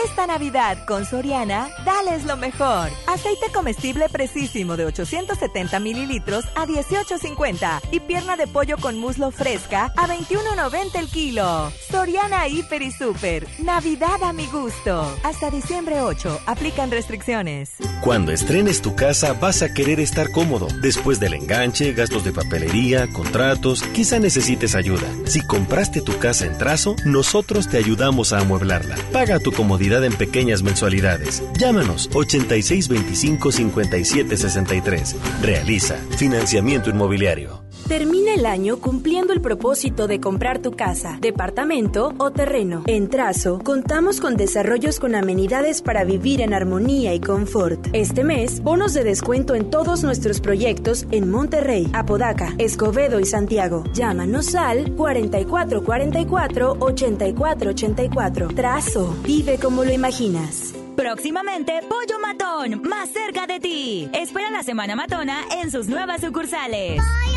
[SPEAKER 10] Esta Navidad con Soriana, dales lo mejor. Aceite comestible precisísimo de 870 mililitros a 18.50 y pierna de pollo con muslo fresca a 21.90 el kilo. Soriana Hiper y Super. Navidad a mi gusto. Hasta diciembre 8. Aplican restricciones.
[SPEAKER 26] Cuando estrenes tu casa vas a querer estar cómodo. Después del enganche, gastos de papelería, contratos, quizá necesites ayuda. Si compraste tu casa en trazo, nosotros te ayudamos a amueblarla. Paga tu comodidad en pequeñas mensualidades. Llámanos 8625-5763. Realiza financiamiento inmobiliario.
[SPEAKER 27] Termina el año cumpliendo el propósito de comprar tu casa, departamento o terreno. En Trazo, contamos con desarrollos con amenidades para vivir en armonía y confort. Este mes, bonos de descuento en todos nuestros proyectos en Monterrey, Apodaca, Escobedo y Santiago. Llámanos al 4444-8484. Trazo, vive como lo imaginas.
[SPEAKER 28] Próximamente, Pollo Matón, más cerca de ti. Espera la Semana Matona en sus nuevas sucursales.
[SPEAKER 29] Pollo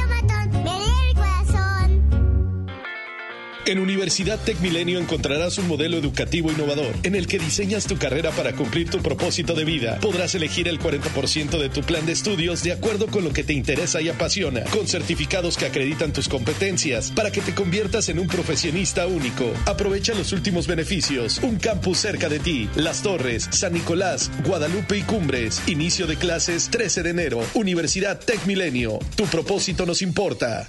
[SPEAKER 29] En
[SPEAKER 30] Universidad Tech Milenio encontrarás un modelo educativo innovador en el que diseñas tu carrera para cumplir tu propósito de vida. Podrás elegir el 40% de tu plan de estudios de acuerdo con lo que te interesa y apasiona, con certificados que acreditan tus competencias para que te conviertas en un profesionista único. Aprovecha los últimos beneficios. Un campus cerca de ti. Las Torres, San Nicolás, Guadalupe y Cumbres. Inicio de clases 13 de enero. Universidad Tech Milenio. Tu propósito nos importa.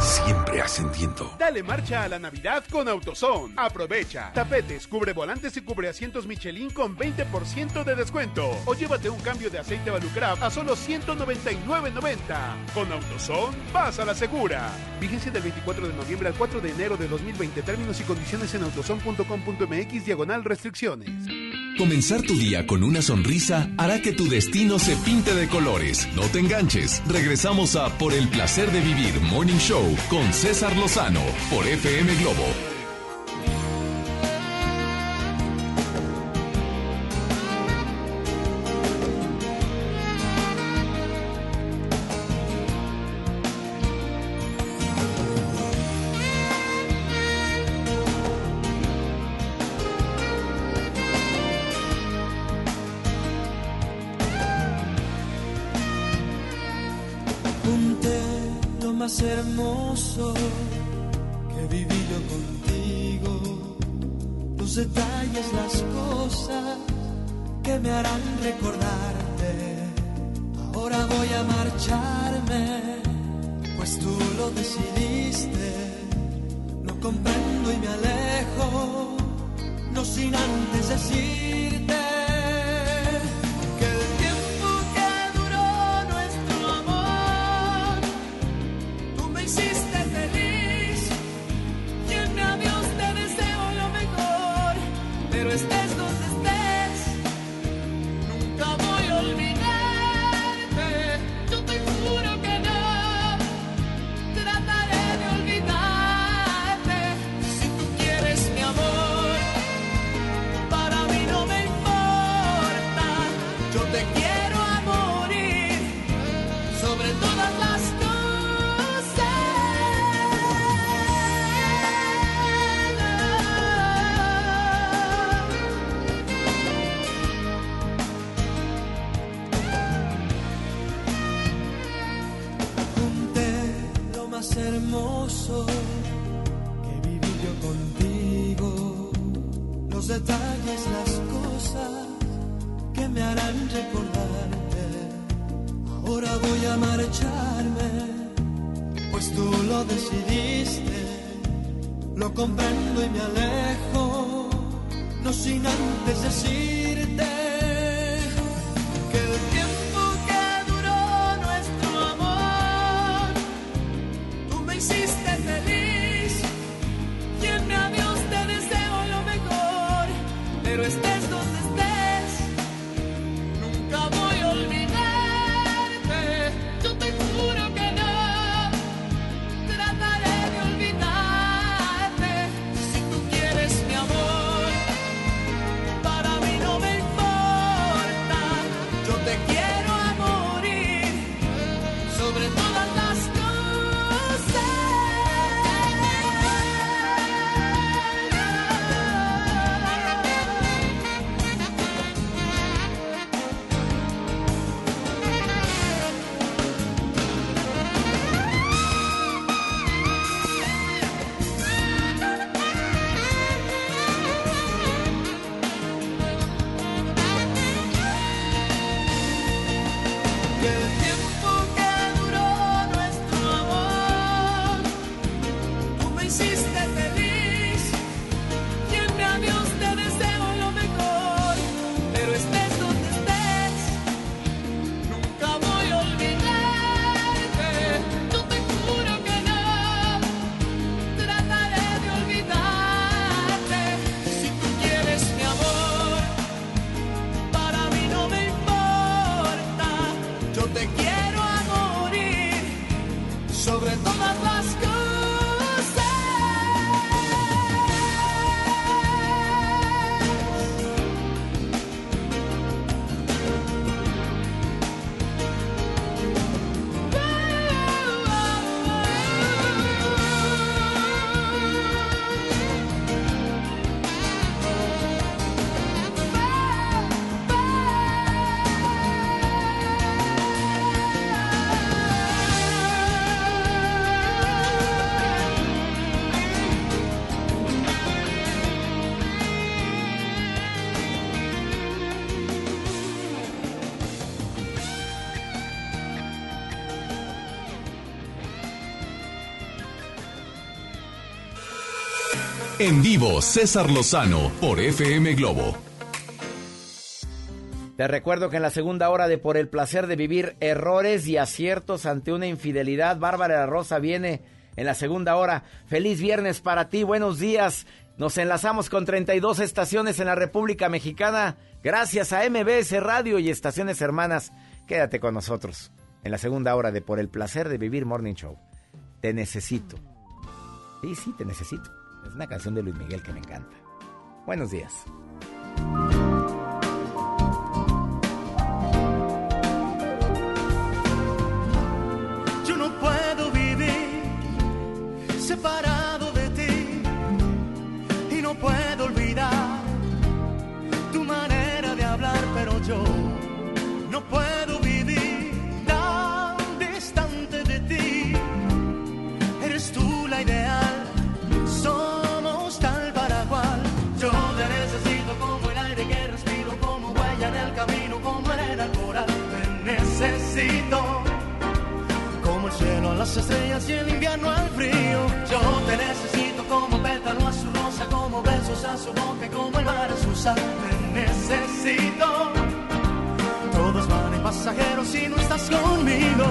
[SPEAKER 7] Siempre ascendiendo.
[SPEAKER 15] Dale marcha a la Navidad con AutoZone. Aprovecha. Tapetes, cubre volantes y cubre asientos Michelin con 20% de descuento. O llévate un cambio de aceite Valucraft a solo 199.90. Con AutoZone, vas a la segura. Vigencia del 24 de noviembre al 4 de enero de 2020. Términos y condiciones en autozone.com.mx diagonal restricciones.
[SPEAKER 1] Comenzar tu día con una sonrisa hará que tu destino se pinte de colores. No te enganches. Regresamos a Por el placer de vivir Morning Show con César Lozano por FM Globo.
[SPEAKER 6] En
[SPEAKER 4] vivo, César Lozano por FM Globo.
[SPEAKER 2] Te recuerdo que en la segunda hora de Por el placer de vivir errores y aciertos ante una infidelidad, Bárbara Rosa viene en la segunda hora. Feliz viernes para ti, buenos días. Nos enlazamos con 32 estaciones en la República Mexicana. Gracias a MBS Radio y Estaciones Hermanas. Quédate con nosotros en la segunda hora de Por el placer de vivir Morning Show. Te necesito. Sí, sí, te necesito. Es una canción de Luis Miguel que me encanta. Buenos días.
[SPEAKER 22] Las estrellas y el invierno al frío. Yo te necesito como pétalo a su rosa, como besos a su boca, como el mar a su sal. Te necesito. Todos van en pasajeros si no estás conmigo.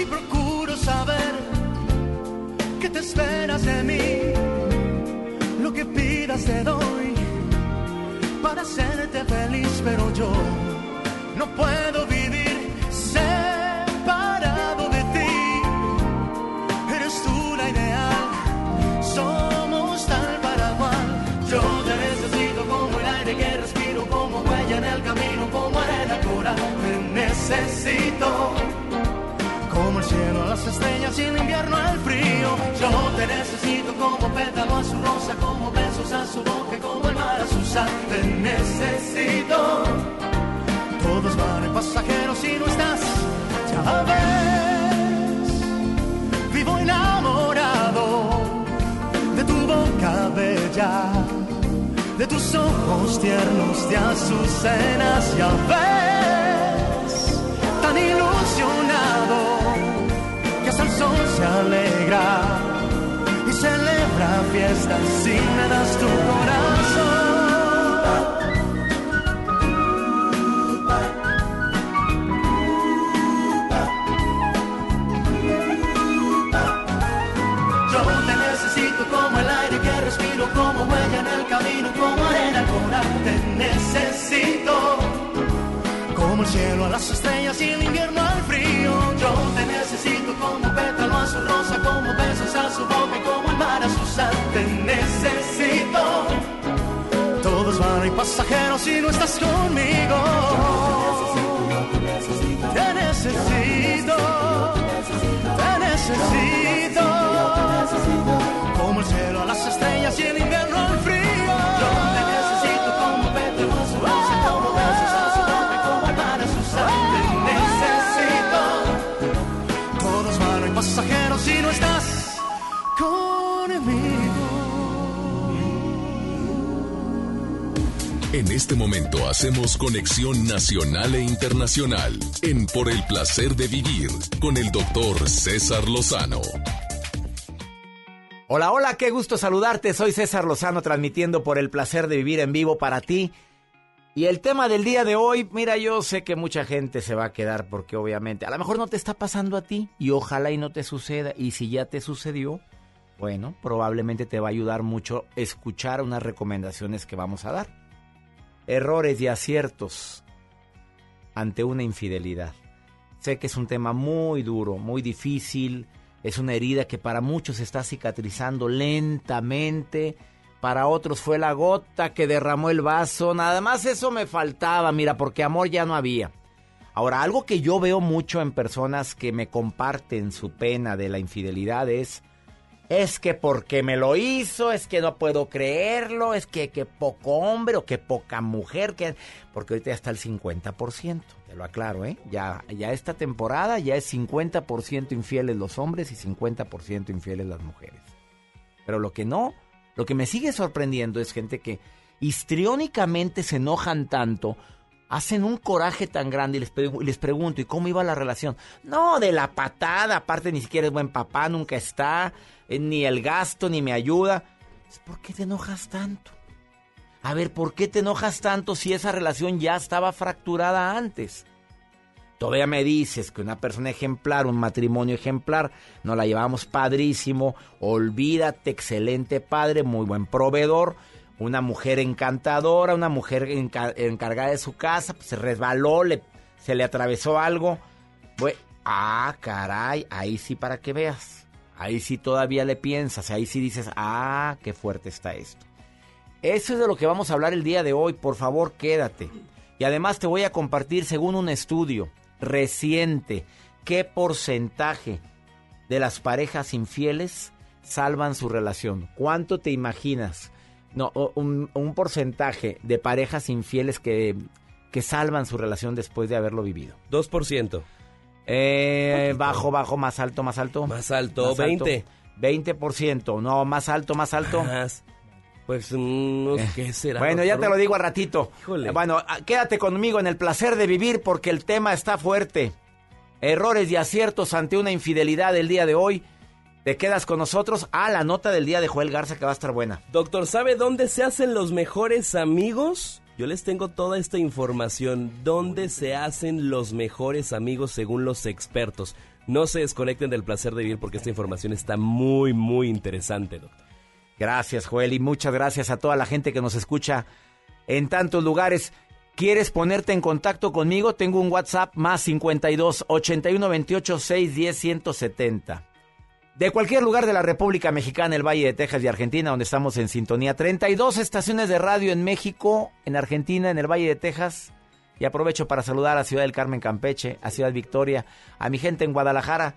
[SPEAKER 22] Y procuro saber qué te esperas de mí. Lo que pidas te doy para hacerte feliz, pero yo no puedo vivir Te necesito. Como el cielo a las estrellas y el invierno al frío. Yo te necesito como pétalo a su rosa, como besos a su boca, como el mar a su sal. Te necesito. Todos van en pasajeros si no estás, ya ves. Vivo enamorado de tu boca bella, de tus ojos tiernos de azucenas, ya ves. Tan ilusionado que hasta el sol se alegra y celebra fiestas si me das tu corazón. Yo te necesito como el aire que respiro, como huella en el camino, como arena coral. Te necesito como el cielo a las estrellas y el invierno al frío. Yo te necesito como pétalo a su rosa, como besos a su boca, y como el mar a su sal. Te necesito. Todos van y pasajeros si no estás conmigo. Te necesito. Te necesito. Como el cielo a las estrellas
[SPEAKER 1] En este momento hacemos conexión nacional e internacional en Por el placer de vivir con el doctor César Lozano.
[SPEAKER 2] Hola, hola, qué gusto saludarte. Soy César Lozano transmitiendo por el placer de vivir en vivo para ti. Y el tema del día de hoy, mira, yo sé que mucha gente se va a quedar porque obviamente a lo mejor no te está pasando a ti y ojalá y no te suceda. Y si ya te sucedió, bueno, probablemente te va a ayudar mucho escuchar unas recomendaciones que vamos a dar. Errores y aciertos ante una infidelidad. Sé que es un tema muy duro, muy difícil. Es una herida que para muchos está cicatrizando lentamente. Para otros fue la gota que derramó el vaso. Nada más eso me faltaba, mira, porque amor ya no había. Ahora, algo que yo veo mucho en personas que me comparten su pena de la infidelidad es, es que porque me lo hizo, es que no puedo creerlo, es que, que poco hombre o que poca mujer, que porque ahorita ya está el 50%, te lo aclaro, ¿eh? Ya, ya esta temporada ya es 50% infieles los hombres y 50% infieles las mujeres. Pero lo que no, lo que me sigue sorprendiendo es gente que histriónicamente se enojan tanto, hacen un coraje tan grande y les, les pregunto, ¿y cómo iba la relación? No, de la patada, aparte ni siquiera es buen papá, nunca está, eh, ni el gasto, ni me ayuda. ¿Por qué te enojas tanto? A ver, ¿por qué te enojas tanto si esa relación ya estaba fracturada antes? Todavía me dices que una persona ejemplar, un matrimonio ejemplar, nos la llevamos padrísimo, olvídate, excelente padre, muy buen proveedor, una mujer encantadora, una mujer enca- encargada de su casa, pues, se resbaló, le, se le atravesó algo. Ah, caray, ahí sí para que veas. Ahí sí todavía le piensas, ahí sí dices, ah, qué fuerte está esto. Eso es de lo que vamos a hablar el día de hoy, por favor quédate. Y además te voy a compartir, según un estudio reciente, qué porcentaje de las parejas infieles salvan su relación. ¿Cuánto te imaginas? No, un, un porcentaje de parejas infieles que, que salvan su relación después de haberlo vivido.
[SPEAKER 3] 2%.
[SPEAKER 2] Eh, bajo, bajo, más alto, más alto.
[SPEAKER 3] Más alto, 20.
[SPEAKER 2] 20%, no, más alto, más alto.
[SPEAKER 3] Más. Pues, mm, ¿qué será?
[SPEAKER 2] Bueno, ya te lo digo al ratito.
[SPEAKER 3] Híjole.
[SPEAKER 2] Bueno, ah, quédate conmigo en el placer de vivir porque el tema está fuerte. Errores y aciertos ante una infidelidad el día de hoy. Te quedas con nosotros a la nota del día de Joel Garza que va a estar buena.
[SPEAKER 3] Doctor, ¿sabe dónde se hacen los mejores amigos? Yo les tengo toda esta información. ¿Dónde se hacen los mejores amigos según los expertos? No se desconecten del placer de vivir porque esta información está muy, muy interesante, doctor.
[SPEAKER 2] Gracias, Joel, y muchas gracias a toda la gente que nos escucha en tantos lugares. ¿Quieres ponerte en contacto conmigo? Tengo un WhatsApp más 52 81 28 610 170. De cualquier lugar de la República Mexicana, el Valle de Texas y Argentina, donde estamos en sintonía. 32 estaciones de radio en México, en Argentina, en el Valle de Texas. Y aprovecho para saludar a Ciudad del Carmen Campeche, a Ciudad Victoria, a mi gente en Guadalajara.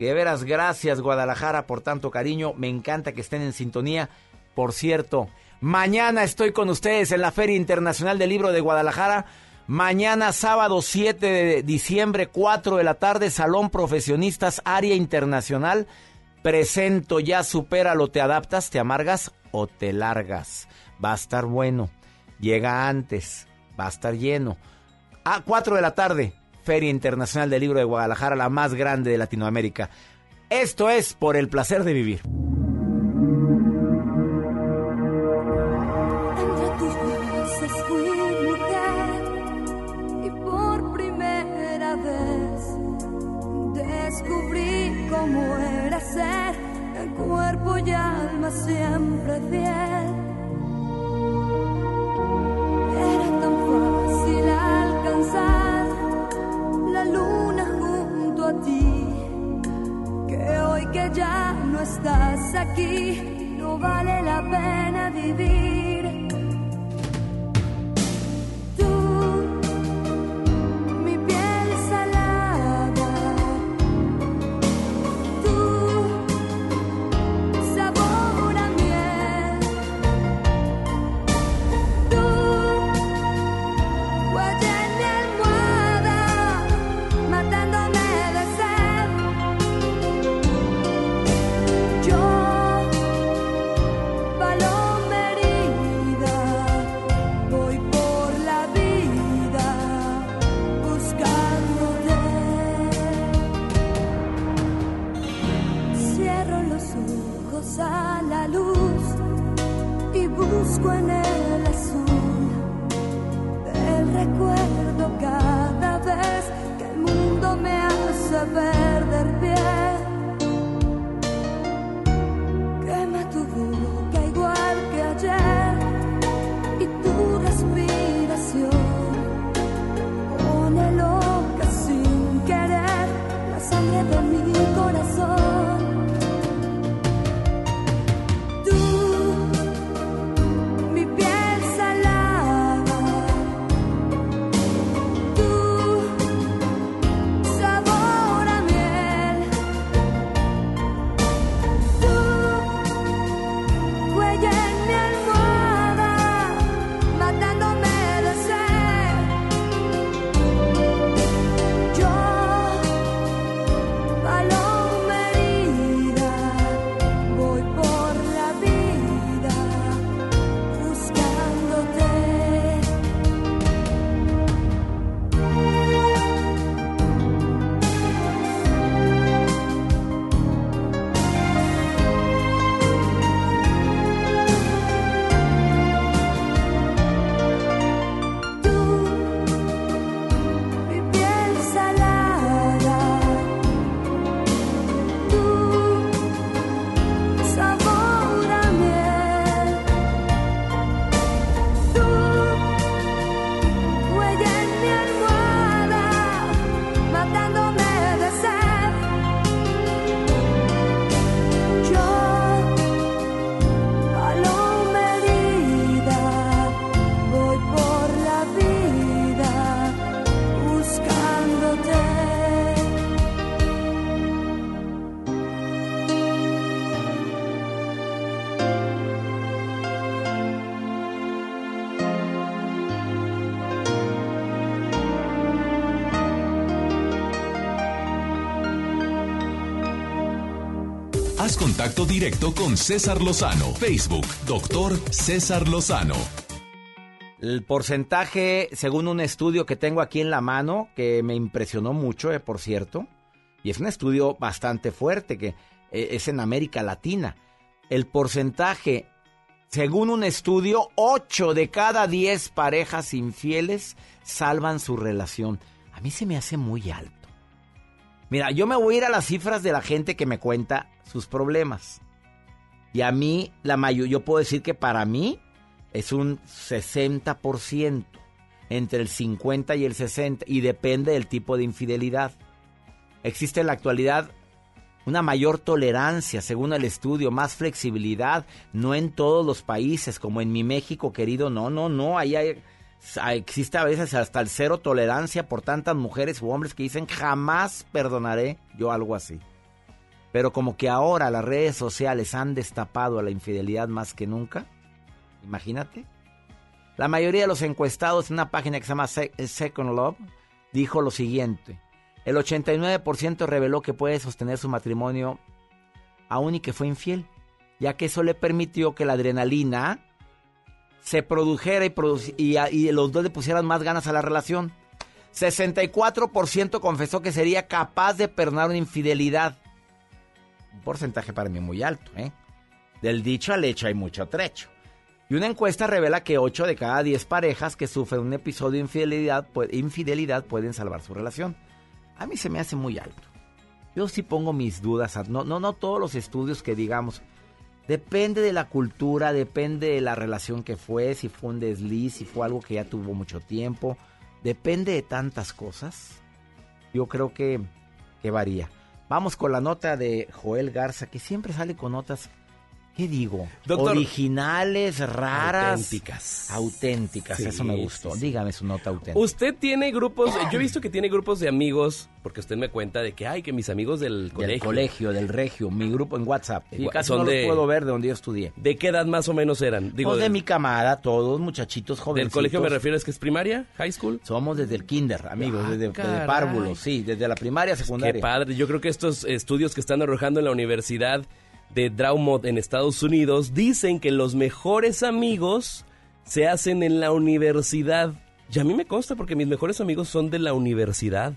[SPEAKER 2] De veras, gracias Guadalajara por tanto cariño. Me encanta que estén en sintonía. Por cierto, mañana estoy con ustedes en la Feria Internacional del Libro de Guadalajara. Mañana sábado 7 de diciembre, 4 de la tarde, Salón Profesionistas, Área Internacional. Presento ya, supéralo, te adaptas, te amargas o te largas. Va a estar bueno. Llega antes, va a estar lleno. A 4 de la tarde, Feria Internacional del Libro de Guadalajara, la más grande de Latinoamérica. Esto es por el placer de vivir.
[SPEAKER 31] Cuerpo y alma siempre fiel. Era tan fácil alcanzar la luna junto a ti que hoy que ya no estás aquí no vale la pena vivir.
[SPEAKER 4] Directo con César Lozano. Facebook, doctor César Lozano.
[SPEAKER 2] El porcentaje, según un estudio que tengo aquí en la mano, que me impresionó mucho, eh, por cierto, y es un estudio bastante fuerte, que eh, es en América Latina. El porcentaje, según un estudio, 8 de cada 10 parejas infieles salvan su relación. A mí se me hace muy alto. Mira, yo me voy a ir a las cifras de la gente que me cuenta sus problemas. Y a mí, la mayor, yo puedo decir que para mí es un 60%, entre el 50 y el 60, y depende del tipo de infidelidad. Existe en la actualidad una mayor tolerancia, según el estudio, más flexibilidad, no en todos los países, como en mi México querido, no, no, no, ahí hay, existe a veces hasta el cero tolerancia por tantas mujeres u hombres que dicen jamás perdonaré yo algo así. Pero como que ahora las redes sociales han destapado a la infidelidad más que nunca, imagínate. La mayoría de los encuestados en una página que se llama Second Love dijo lo siguiente. El 89% reveló que puede sostener su matrimonio aún y que fue infiel, ya que eso le permitió que la adrenalina se produjera y, los dos le pusieran más ganas a la relación. 64% confesó que sería capaz de perdonar una infidelidad. Un porcentaje para mí muy alto, ¿eh? Del dicho al hecho hay mucho trecho. Y una encuesta revela que 8 de cada 10 parejas que sufren un episodio de infidelidad, pueden salvar su relación. A mí se me hace muy alto. Yo sí pongo mis dudas. No, no, no todos los estudios que digamos. Depende de la cultura, depende de la relación que fue, si fue un desliz, si fue algo que ya tuvo mucho tiempo. Depende de tantas cosas. Yo creo que, que varía. Vamos con la nota de Joel Garza, que siempre sale con notas ¿Qué digo? Originales, raras.
[SPEAKER 3] Auténticas.
[SPEAKER 2] Auténticas, eso me gustó. Dígame su nota auténtica.
[SPEAKER 3] Usted tiene grupos, yo he visto que tiene grupos de amigos, porque usted me cuenta de que, hay que mis amigos del colegio.
[SPEAKER 2] Del colegio, del regio, mi grupo en WhatsApp. Y casi no los puedo ver de donde yo estudié.
[SPEAKER 3] ¿De qué edad más o menos eran?
[SPEAKER 2] Digo, pues de, mi camada, todos muchachitos jóvenes.
[SPEAKER 3] ¿Del colegio me refiero es que es primaria, high school?
[SPEAKER 2] Somos desde el kinder, amigos, ah, desde, desde párvulos, sí, desde la primaria, secundaria.
[SPEAKER 3] Qué padre, yo creo que estos estudios que están arrojando en la universidad de Draumont en Estados Unidos dicen que los mejores amigos se hacen en la universidad. Y a mí me consta porque mis mejores amigos son de la universidad.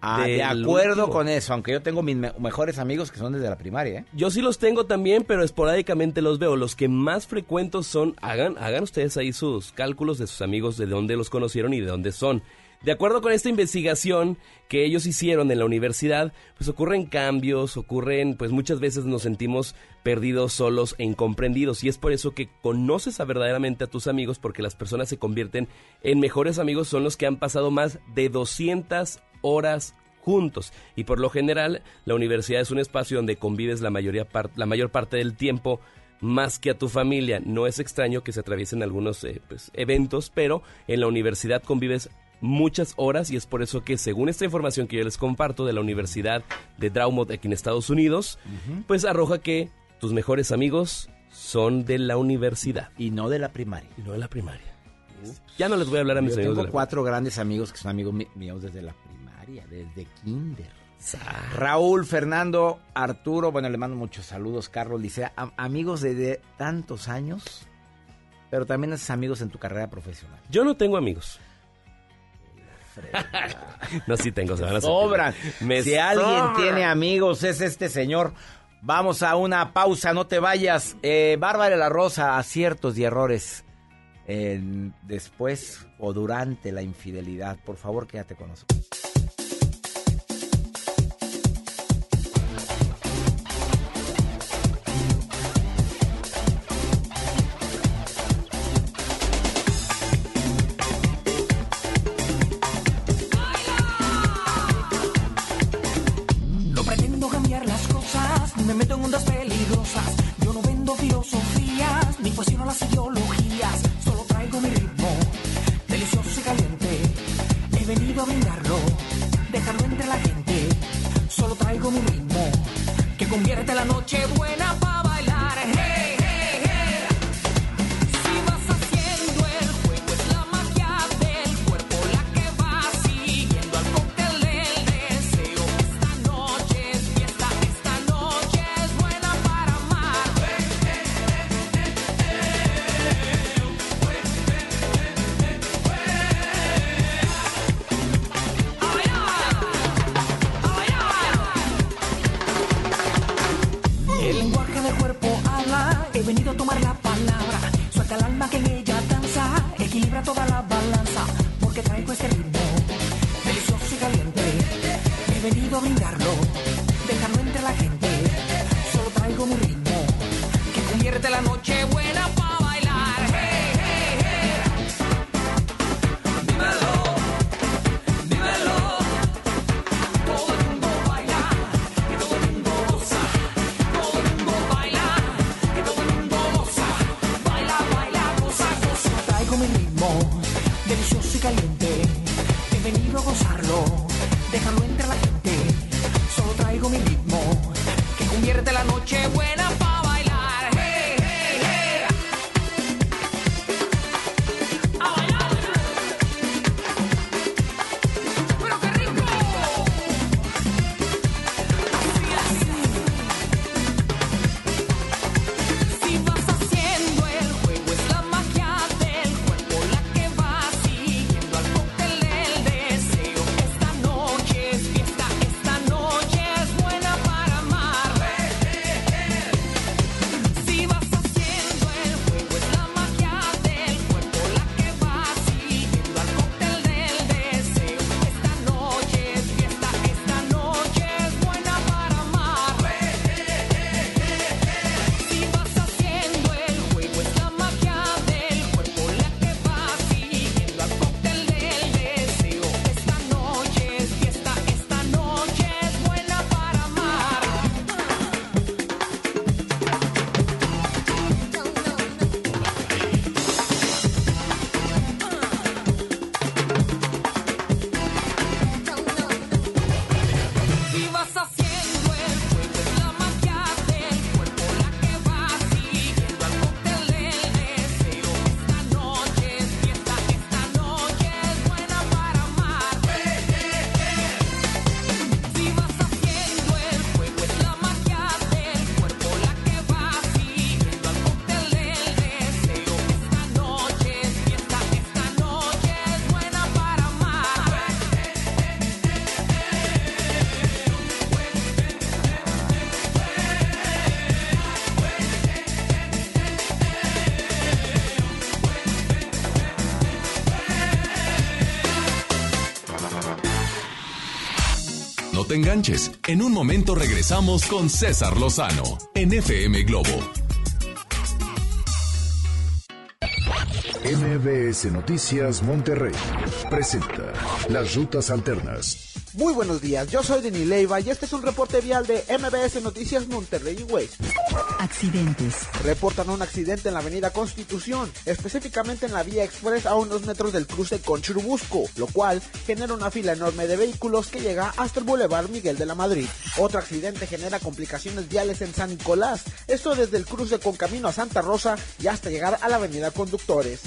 [SPEAKER 2] Ah, de acuerdo con eso, aunque yo tengo mis mejores amigos que son desde la primaria. ¿eh?
[SPEAKER 3] Yo sí los tengo también, pero esporádicamente los veo. Los que más frecuentos son, hagan, hagan ustedes ahí sus cálculos de sus amigos, de dónde los conocieron y de dónde son. De acuerdo con esta investigación que ellos hicieron en la universidad, pues ocurren cambios, ocurren, pues muchas veces nos sentimos perdidos, solos e incomprendidos. Y es por eso que conoces a verdaderamente a tus amigos, porque las personas se convierten en mejores amigos, son los que han pasado más de 200 horas juntos. Y por lo general, la universidad es un espacio donde convives la, mayoría la mayor parte del tiempo más que a tu familia. No es extraño que se atraviesen algunos eh, pues, eventos, pero en la universidad convives muchas horas y es por eso que según esta información que yo les comparto de la Universidad de Draumont aquí en Estados Unidos, pues arroja que tus mejores amigos son de la universidad.
[SPEAKER 2] Y no de la primaria.
[SPEAKER 3] Y no de la primaria. Ya no les voy a hablar a mis
[SPEAKER 2] yo Tengo cuatro grandes amigos que son amigos míos desde la primaria, desde kinder. Raúl, Fernando, Arturo, bueno, le mando muchos saludos, Carlos, dice, amigos de tantos años, pero también haces amigos en tu carrera profesional.
[SPEAKER 3] Yo no tengo amigos. No, sí tengo, a
[SPEAKER 2] Sobran. si alguien tiene amigos, es este señor. Vamos a una pausa, no te vayas. Eh, Bárbara La Rosa, aciertos y errores después o durante la infidelidad. Por favor, quédate con nosotros.
[SPEAKER 1] No te enganches. En un momento regresamos con César Lozano en FM Globo.
[SPEAKER 32] MBS Noticias Monterrey presenta Las Rutas Alternas.
[SPEAKER 9] Muy buenos días, yo soy Denis Leiva y este es un reporte vial de MBS Noticias Monterrey Way.
[SPEAKER 11] Accidentes.
[SPEAKER 9] Reportan un accidente en la avenida Constitución, específicamente en la vía express a unos metros del cruce con Churubusco, lo cual genera una fila enorme de vehículos que llega hasta el Boulevard Miguel de la Madrid. Otro accidente genera complicaciones viales en San Nicolás, esto desde el cruce con camino a Santa Rosa y hasta llegar a la avenida Conductores.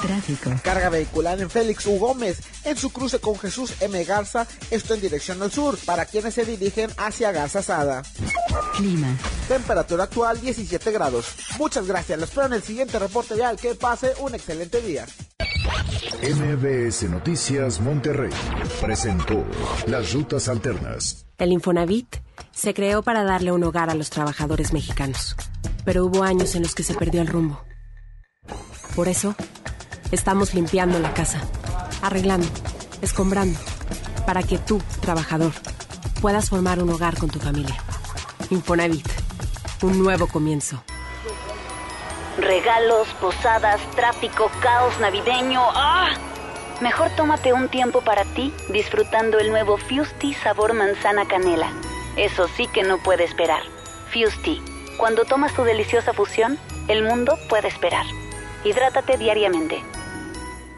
[SPEAKER 11] Tráfico.
[SPEAKER 9] Carga vehicular en Félix U. Gómez, en su cruce con Jesús M. Garza, esto en dirección al sur, para quienes se dirigen hacia Garza Sada.
[SPEAKER 11] Clima.
[SPEAKER 9] Temperatura actual 17 grados. Muchas gracias, los espero en el siguiente reporte vial. Que pase un excelente día.
[SPEAKER 32] MBS Noticias Monterrey presentó Las Rutas Alternas.
[SPEAKER 33] El Infonavit se creó para darle un hogar a los trabajadores mexicanos, pero hubo años en los que se perdió el rumbo. Por eso, estamos limpiando la casa, arreglando, escombrando, para que tú, trabajador, puedas formar un hogar con tu familia. Infonavit, un nuevo comienzo.
[SPEAKER 34] Regalos, posadas, tráfico, caos navideño. ¡Ah! Mejor tómate un tiempo para ti disfrutando el nuevo Fusti sabor manzana canela. Eso sí que no puede esperar. Fusti, cuando tomas tu deliciosa fusión, el mundo puede esperar. Hidrátate diariamente.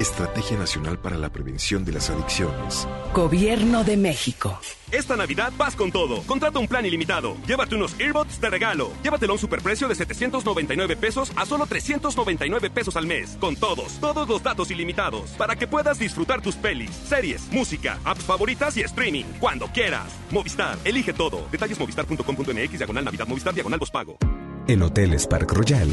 [SPEAKER 32] Estrategia Nacional para la Prevención de las Adicciones.
[SPEAKER 35] Gobierno de México.
[SPEAKER 36] Esta Navidad vas con todo. Contrata un plan ilimitado. Llévate unos earbuds de regalo. Llévatelo a un superprecio de 799 pesos a solo 399 pesos al mes. Con todos, todos los datos ilimitados. Para que puedas disfrutar tus pelis, series, música, apps favoritas y streaming. Cuando quieras. Movistar, elige todo. Detalles movistar.com.mx, diagonal Navidad, Movistar, diagonal pago.
[SPEAKER 25] En Hoteles Park Royal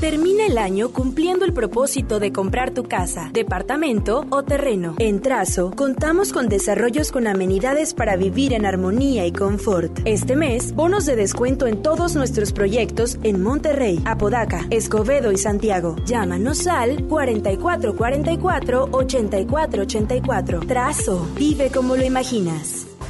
[SPEAKER 27] Termina el año cumpliendo el propósito de comprar tu casa, departamento o terreno. En Trazo, contamos con desarrollos con amenidades para vivir en armonía y confort. Este mes, bonos de descuento en todos nuestros proyectos en Monterrey, Apodaca, Escobedo y Santiago. Llámanos al 4444-8484. Trazo, vive como lo imaginas.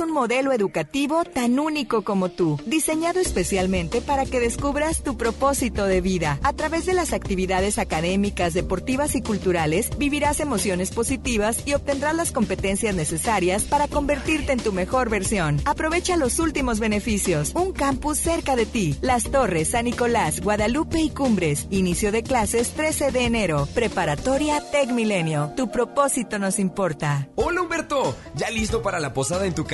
[SPEAKER 10] un modelo educativo tan único como tú, diseñado especialmente para que descubras tu propósito de vida. A través de las actividades académicas, deportivas y culturales, vivirás emociones positivas y obtendrás las competencias necesarias para convertirte en tu mejor versión. Aprovecha los últimos beneficios. Un campus cerca de ti. Las Torres, San Nicolás, Guadalupe y Cumbres. Inicio de clases 13 de enero. Preparatoria Tech Milenio. Tu propósito nos importa.
[SPEAKER 37] Hola Humberto, ¿ya listo para la posada en tu casa?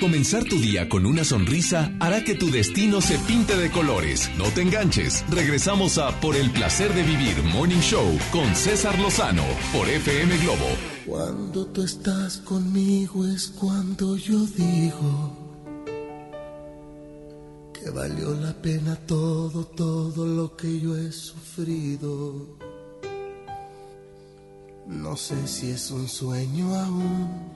[SPEAKER 1] Comenzar tu día con una sonrisa hará que tu destino se pinte de colores. No te enganches. Regresamos a Por el placer de vivir Morning Show con César Lozano por FM Globo.
[SPEAKER 22] Cuando tú estás conmigo es cuando yo digo que valió la pena todo, todo lo que yo he sufrido. No sé si es un sueño aún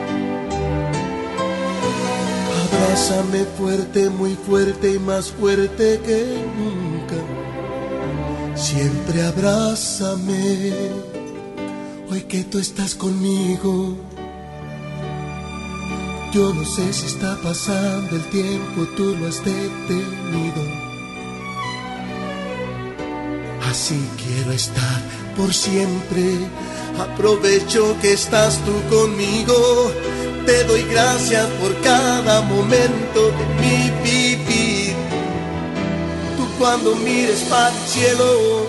[SPEAKER 22] Abrázame fuerte, muy fuerte y más fuerte que nunca. Siempre abrázame. Hoy que tú estás conmigo. Yo no sé si está pasando el tiempo, tú lo has detenido. Así quiero estar por siempre. Aprovecho que estás tú conmigo. Te doy gracias por cada momento de mi vivir. Tú cuando mires para el cielo,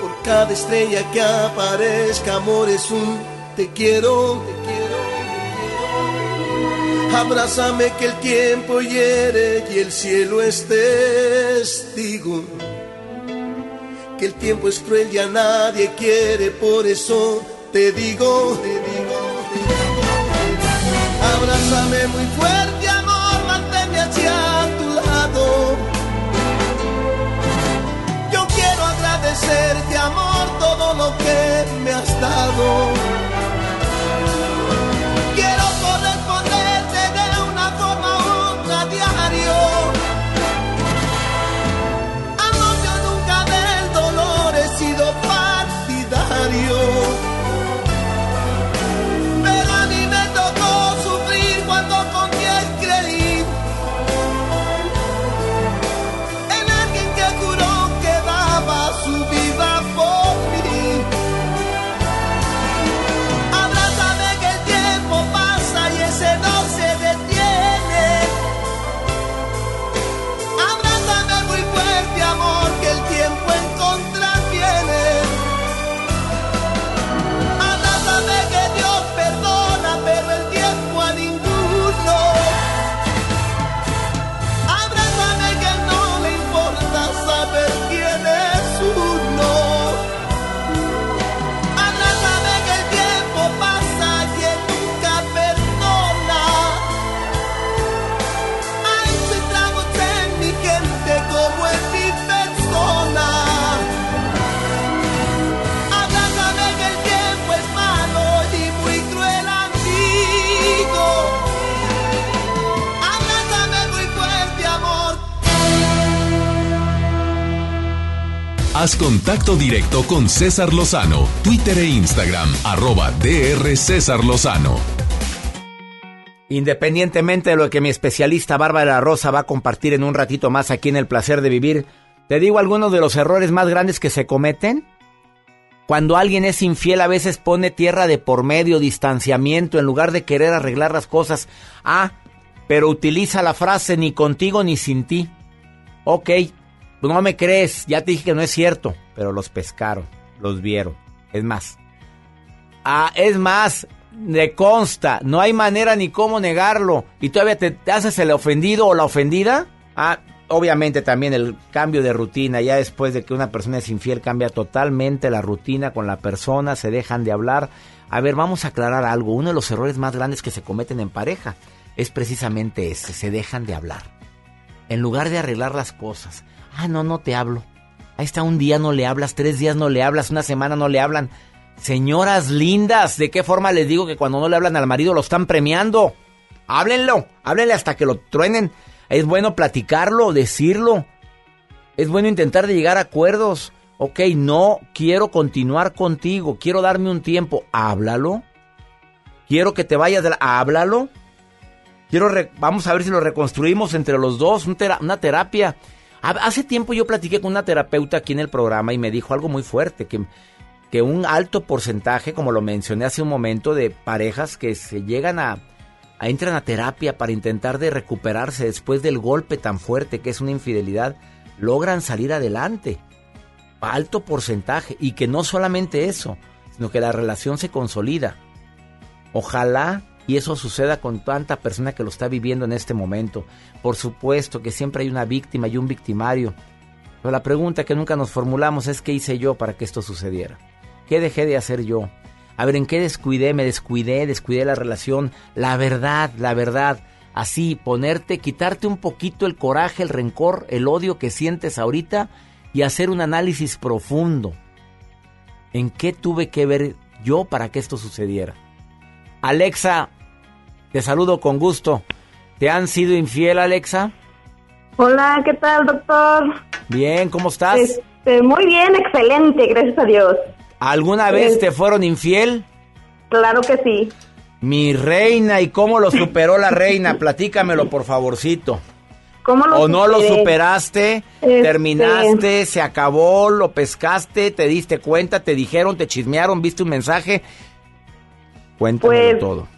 [SPEAKER 22] por cada estrella que aparezca, amor es un te quiero, te quiero. Abrázame que el tiempo hiere y el cielo es testigo. Que el tiempo es cruel y a nadie quiere, por eso te digo, te digo, te digo. Abrázame muy fuerte, amor, manténme hacia tu lado. Yo quiero agradecerte, amor, todo lo que me has dado.
[SPEAKER 1] Haz contacto directo con César Lozano, Twitter e Instagram, arroba DR César Lozano.
[SPEAKER 2] Independientemente de lo que mi especialista Bárbara Rosa va a compartir en un ratito más aquí en El Placer de Vivir, te digo algunos de los errores más grandes que se cometen. Cuando alguien es infiel a veces pone tierra de por medio, distanciamiento, en lugar de querer arreglar las cosas. Ah, pero utiliza la frase ni contigo ni sin ti. Ok, no me crees, ya te dije que no es cierto, pero los pescaron, los vieron. Es más, ah, es más, le consta, no hay manera ni cómo negarlo. Y todavía te, te haces el ofendido o la ofendida. Ah, obviamente también el cambio de rutina, ya después de que una persona es infiel, cambia totalmente la rutina con la persona, se dejan de hablar. A ver, vamos a aclarar algo. Uno de los errores más grandes que se cometen en pareja es precisamente ese, se dejan de hablar. En lugar de arreglar las cosas. Ah, no, no te hablo. Ahí está, un día no le hablas, tres días no le hablas, una semana no le hablan. Señoras lindas, ¿de qué forma les digo que cuando no le hablan al marido lo están premiando? Háblenlo, háblenle hasta que lo truenen. Es bueno platicarlo, decirlo. Es bueno intentar llegar a acuerdos. Ok, no quiero continuar contigo, quiero darme un tiempo. Háblalo. Quiero que te vayas de la... Háblalo. Quiero Vamos a ver si lo reconstruimos entre los dos, una terapia. Ha- Hace tiempo yo platiqué con una terapeuta aquí en el programa y me dijo algo muy fuerte, que, que un alto porcentaje, como lo mencioné hace un momento, de parejas que se llegan a, a entran a terapia para intentar de recuperarse después del golpe tan fuerte que es una infidelidad, logran salir adelante. Alto porcentaje. Y que no solamente eso, sino que la relación se consolida. Ojalá y eso suceda con tanta persona que lo está viviendo en este momento. Por supuesto que siempre hay una víctima y un victimario. Pero la pregunta que nunca nos formulamos es qué hice yo para que esto sucediera. ¿Qué dejé de hacer yo? A ver, ¿en qué descuidé? Me descuidé, descuidé la relación. La verdad, la verdad. Así, ponerte, quitarte un poquito el coraje, el rencor, el odio que sientes ahorita y hacer un análisis profundo. ¿En qué tuve que ver yo para que esto sucediera? Alexa, te saludo con gusto. ¿Te han sido infiel, Alexa?
[SPEAKER 21] Hola, ¿qué tal, doctor?
[SPEAKER 2] Bien, ¿cómo estás?
[SPEAKER 21] Este, muy bien, excelente, gracias a Dios.
[SPEAKER 2] ¿Alguna vez te fueron infiel?
[SPEAKER 21] Claro que sí.
[SPEAKER 2] Mi reina, ¿y cómo lo superó la reina? Platícamelo, por favorcito.
[SPEAKER 21] ¿Cómo lo
[SPEAKER 2] ¿O no lo superaste?
[SPEAKER 21] Este-
[SPEAKER 2] ¿Terminaste? ¿Se acabó? ¿Lo pescaste? ¿Te diste cuenta? ¿Te dijeron? ¿Te chismearon? ¿Viste un mensaje? Cuéntamelo
[SPEAKER 21] Pues-
[SPEAKER 2] todo.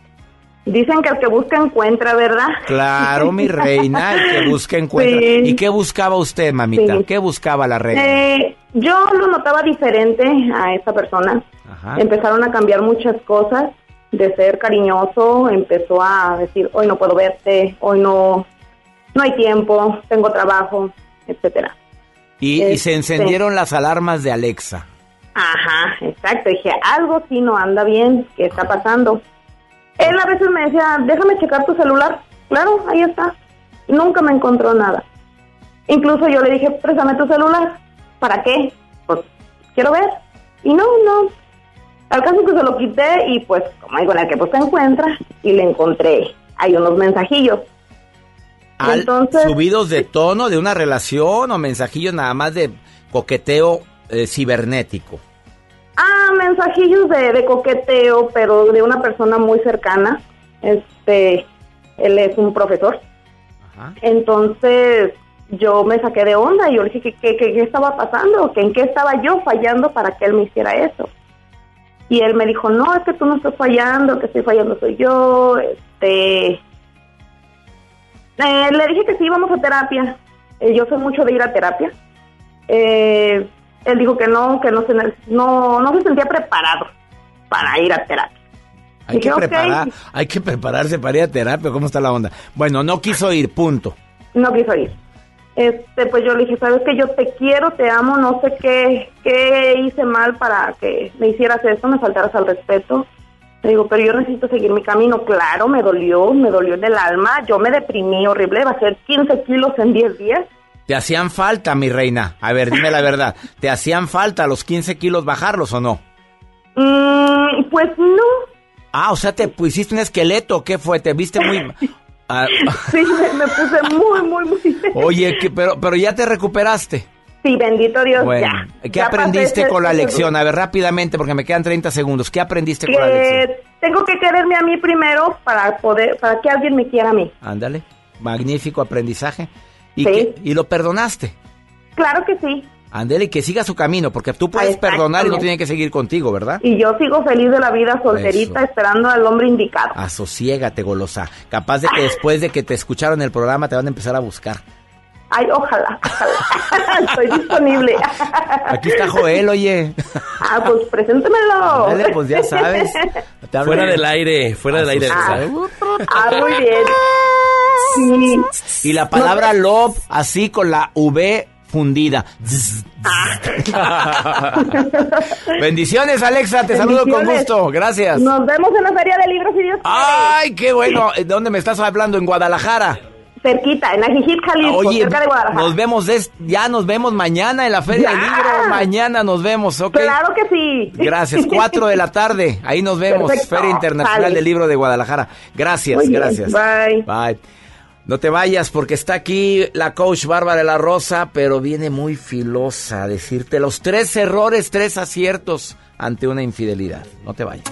[SPEAKER 21] Dicen que el que busca encuentra, ¿verdad?
[SPEAKER 2] Claro, mi reina, el que busca encuentra.
[SPEAKER 21] Sí.
[SPEAKER 2] ¿Y qué buscaba usted, mamita?
[SPEAKER 21] Sí.
[SPEAKER 2] ¿Qué buscaba la reina?
[SPEAKER 21] Eh, yo lo notaba diferente a esa persona.
[SPEAKER 2] Ajá.
[SPEAKER 21] Empezaron a cambiar muchas cosas. De ser cariñoso, empezó a decir, hoy no puedo verte, hoy no, no hay tiempo, tengo trabajo, etcétera.
[SPEAKER 2] Y, y se
[SPEAKER 21] este-
[SPEAKER 2] encendieron las alarmas de Alexa.
[SPEAKER 21] Ajá, exacto. Dije, algo sí no anda bien, ¿qué está pasando? Él a veces me decía, déjame checar tu celular. Claro, ahí está. Y nunca me encontró nada. Incluso yo le dije, préstame tu celular. ¿Para qué? Pues quiero ver. Y no, no. Al caso que se lo quité y pues, como digo, en el que pues se encuentra y le encontré. Hay unos mensajillos.
[SPEAKER 2] Al-
[SPEAKER 21] Entonces-
[SPEAKER 2] ¿Subidos de tono de una relación o mensajillos nada más de coqueteo eh, cibernético?
[SPEAKER 21] Ah, mensajillos de, de coqueteo, pero de una persona muy cercana. Este, él es un profesor. Entonces, yo me saqué de onda y yo le dije que, qué estaba pasando, que en qué estaba yo fallando para que él me hiciera eso. Y él me dijo, no, es que tú no estás fallando, que estoy fallando soy yo. Este, eh, le dije que sí, íbamos a terapia. Eh, yo soy mucho de ir a terapia. Eh, él dijo que no, que no se, no, no se sentía preparado para ir a terapia.
[SPEAKER 2] Hay que, preparar, hay que prepararse para ir a terapia. ¿Cómo está la onda? Bueno, no quiso ir, punto.
[SPEAKER 21] No quiso ir. Este, pues yo le dije, sabes que yo te quiero, te amo, no sé qué, qué hice mal para que me hicieras esto, me faltaras al respeto. Le digo, pero yo necesito seguir mi camino. Claro, me dolió, me dolió en el alma, yo me deprimí horrible, va a ser 15 kilos en 10 días.
[SPEAKER 2] ¿Te hacían falta, mi reina? A ver, dime la verdad. ¿Te hacían falta los 15 kilos bajarlos o no?
[SPEAKER 21] Mm, pues no,
[SPEAKER 2] Ah, o sea, te pusiste un esqueleto. ¿Qué fue? ¿Te viste muy...? Ah,
[SPEAKER 21] sí, me, me puse muy, muy, muy...
[SPEAKER 2] oye, que- pero, pero ya te recuperaste.
[SPEAKER 21] Sí, bendito Dios,
[SPEAKER 2] Bueno,
[SPEAKER 21] ya.
[SPEAKER 2] ¿qué
[SPEAKER 21] Ya
[SPEAKER 2] aprendiste
[SPEAKER 21] pasé
[SPEAKER 2] con la lección? A ver, rápidamente, porque me quedan 30 segundos. ¿Qué aprendiste con la lección?
[SPEAKER 21] Tengo que quererme a mí primero para poder, para que alguien me quiera a mí.
[SPEAKER 2] Ándale, magnífico aprendizaje. ¿Y,
[SPEAKER 21] Sí.
[SPEAKER 2] que- y lo perdonaste.
[SPEAKER 21] Claro que sí.
[SPEAKER 2] Ándale, y que siga su camino, porque tú puedes perdonar y no tiene que seguir contigo, ¿verdad?
[SPEAKER 21] Y yo sigo feliz de la vida solterita esperando al hombre indicado.
[SPEAKER 2] Asosiégate, golosa. Capaz de que después de que te escucharon el programa te van a empezar a buscar.
[SPEAKER 21] Ay, ojalá, ojalá. Estoy disponible.
[SPEAKER 2] Aquí está Joel, oye.
[SPEAKER 21] Ah, pues preséntemelo.
[SPEAKER 2] Dale, pues ya sabes.
[SPEAKER 3] Fuera
[SPEAKER 2] de-
[SPEAKER 3] del aire, fuera del aire.
[SPEAKER 21] Ah.
[SPEAKER 3] ¿sabes?
[SPEAKER 21] Ah, muy bien. Sí.
[SPEAKER 2] Y la palabra love así con la V fundida. Bendiciones, Alexa. Te saludo con gusto. Gracias.
[SPEAKER 21] Nos vemos en la Feria de Libros y Dios quiere.
[SPEAKER 2] Ay, qué bueno. ¿De dónde me estás hablando? En Guadalajara.
[SPEAKER 21] Cerquita, en Ajijic, Jalisco,
[SPEAKER 22] Oye,
[SPEAKER 21] cerca de Guadalajara.
[SPEAKER 22] nos vemos, des- ya nos vemos mañana en la Feria del. Libro. Mañana nos vemos, ¿ok?
[SPEAKER 21] Claro que sí.
[SPEAKER 22] Gracias, 4 de la tarde. Ahí nos vemos.
[SPEAKER 21] Perfecto.
[SPEAKER 22] Feria Internacional del Libro de Guadalajara. Gracias,
[SPEAKER 21] Muy bien,
[SPEAKER 22] gracias.
[SPEAKER 21] bye.
[SPEAKER 22] Bye. No te vayas porque está aquí la coach Bárbara de la Rosa, pero viene muy filosa a decirte los tres errores, tres aciertos ante una infidelidad. No te vayas.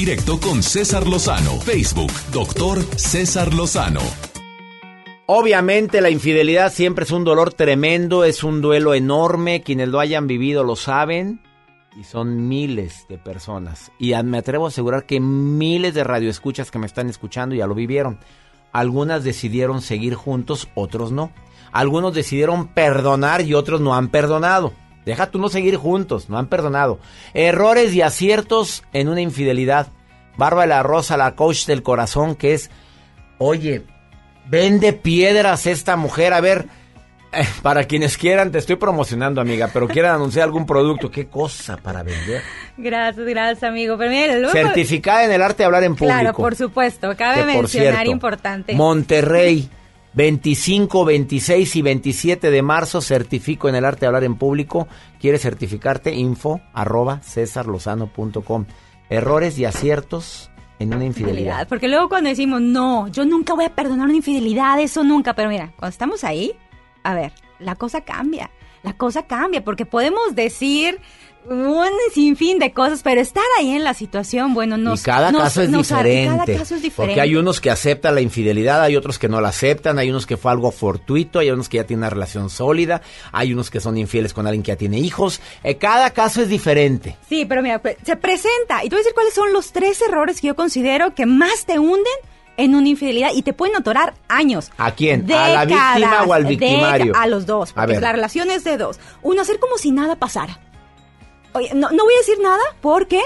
[SPEAKER 1] Directo con César Lozano. Facebook, doctor César Lozano.
[SPEAKER 22] Obviamente la infidelidad siempre es un dolor tremendo, es un duelo enorme, quienes lo hayan vivido lo saben y son miles de personas. Y me atrevo a asegurar que miles de radioescuchas que me están escuchando ya lo vivieron. Algunas decidieron seguir juntos, otros no. Algunos decidieron perdonar y otros no han perdonado. Deja tú no seguir juntos, no han perdonado. Errores y aciertos en una infidelidad. Bárbara de la Rosa, la coach del corazón, que es, oye, vende piedras esta mujer. A ver, eh, para quienes quieran, te estoy promocionando, amiga, pero quieran anunciar algún producto, qué cosa para vender.
[SPEAKER 38] Gracias, gracias, amigo. Pero mira, luego-
[SPEAKER 22] Certificada en el arte de hablar en público.
[SPEAKER 38] Claro, por supuesto. Cabe
[SPEAKER 22] Que, por
[SPEAKER 38] mencionar
[SPEAKER 22] cierto,
[SPEAKER 38] importante.
[SPEAKER 22] Monterrey, 25, 26 y 27 de marzo, certifico en el arte de hablar en público. ¿Quieres certificarte? Info arroba cesarlozano.com. Errores y aciertos en una infidelidad.
[SPEAKER 38] Porque luego cuando decimos, no, yo nunca voy a perdonar una infidelidad, eso nunca. Pero mira, cuando estamos ahí, a ver, la cosa cambia. la cosa cambia, porque podemos decir un sinfín de cosas, pero estar ahí en la situación, bueno, nos,
[SPEAKER 2] y cada
[SPEAKER 38] nos-
[SPEAKER 2] caso es
[SPEAKER 38] nos
[SPEAKER 2] diferente.
[SPEAKER 38] Cada caso es diferente.
[SPEAKER 2] Porque hay unos que aceptan la infidelidad, hay otros que no la aceptan, hay unos que fue algo fortuito, hay unos que ya tienen una relación sólida, hay unos que son infieles con alguien que ya tiene hijos. Eh, cada caso es diferente.
[SPEAKER 38] Sí, pero mira, pues, se presenta. Y te voy a decir cuáles son los tres errores que yo considero que más te hunden en una infidelidad y te pueden atorar años.
[SPEAKER 2] ¿A quién? ¿A la víctima o al victimario?
[SPEAKER 38] A los dos,
[SPEAKER 2] A
[SPEAKER 38] porque
[SPEAKER 2] ver.
[SPEAKER 38] la relación es de dos. Uno, hacer como si nada pasara. No, no voy a decir nada porque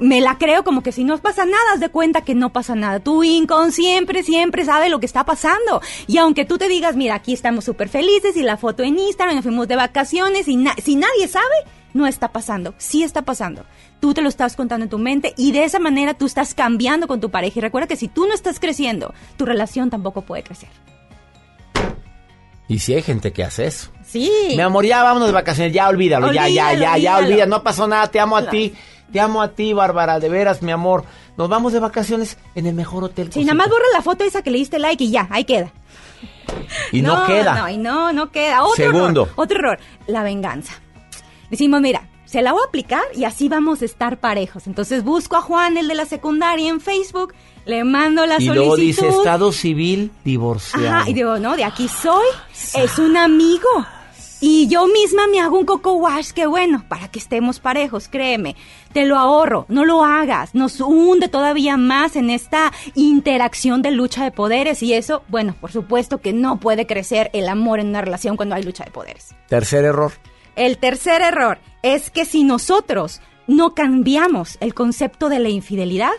[SPEAKER 38] me la creo como que si no pasa nada, haz de cuenta que no pasa nada. Tu inconsciente siempre sabe lo que está pasando. Y aunque tú te digas, mira, aquí estamos súper felices y la foto en Instagram, nos fuimos de vacaciones y si nadie sabe, no está pasando. Sí está pasando. Tú te lo estás contando en tu mente y de esa manera tú estás cambiando con tu pareja. Y recuerda que si tú no estás creciendo, tu relación tampoco puede crecer.
[SPEAKER 2] Y si hay gente que hace eso.
[SPEAKER 38] Sí.
[SPEAKER 2] Mi amor, ya vámonos de vacaciones, ya olvídalo, ya, ya, ya, ya,
[SPEAKER 38] olvídalo.
[SPEAKER 2] olvida, no pasó nada, te amo a ti, te amo a ti, Bárbara, de veras, mi amor. Nos vamos de vacaciones en el mejor hotel.
[SPEAKER 38] Si nada más borra la foto esa que le diste like y ya, ahí queda.
[SPEAKER 2] Y no, queda.
[SPEAKER 38] No, y no, no queda. Otro
[SPEAKER 2] Segundo.
[SPEAKER 38] error. Otro error. La venganza. Decimos, mira, se la voy a aplicar y así vamos a estar parejos. Entonces busco a Juan, el de la secundaria, en Facebook, le mando la
[SPEAKER 2] y
[SPEAKER 38] solicitud.
[SPEAKER 2] luego dice estado civil divorciado.
[SPEAKER 38] Ajá, y digo, no, de aquí soy. Es un amigo. Y yo misma me hago un coco wash, que bueno, para que estemos parejos, créeme. Te lo ahorro, no lo hagas. Nos hunde todavía más en esta interacción de lucha de poderes. Y eso, bueno, por supuesto que no puede crecer el amor en una relación cuando hay lucha de poderes.
[SPEAKER 2] Tercer error.
[SPEAKER 38] El tercer error es que si nosotros no cambiamos el concepto de la infidelidad,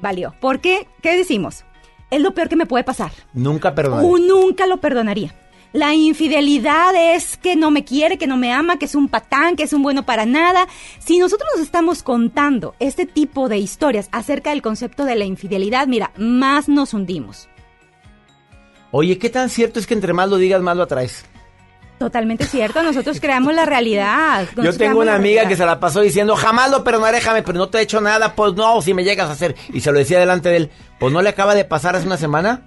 [SPEAKER 38] valió. ¿Por qué? ¿Qué decimos? Es lo peor que me puede pasar.
[SPEAKER 2] Nunca perdonaré.
[SPEAKER 38] Uh, nunca lo perdonaría. La infidelidad es que no me quiere, que no me ama, que es un patán, que es un bueno para nada. Si nosotros nos estamos contando este tipo de historias acerca del concepto de la infidelidad, mira, más nos hundimos.
[SPEAKER 2] Oye, ¿qué tan cierto es que entre más lo digas, más lo atraes?
[SPEAKER 38] Totalmente cierto, nosotros creamos la realidad.
[SPEAKER 2] Yo tengo una amiga que se la pasó diciendo, jamás lo perdonaré, déjame, pero no te he hecho nada, pues no, si me llegas a hacer. Y se lo decía delante de él, pues no le acaba de pasar hace una semana.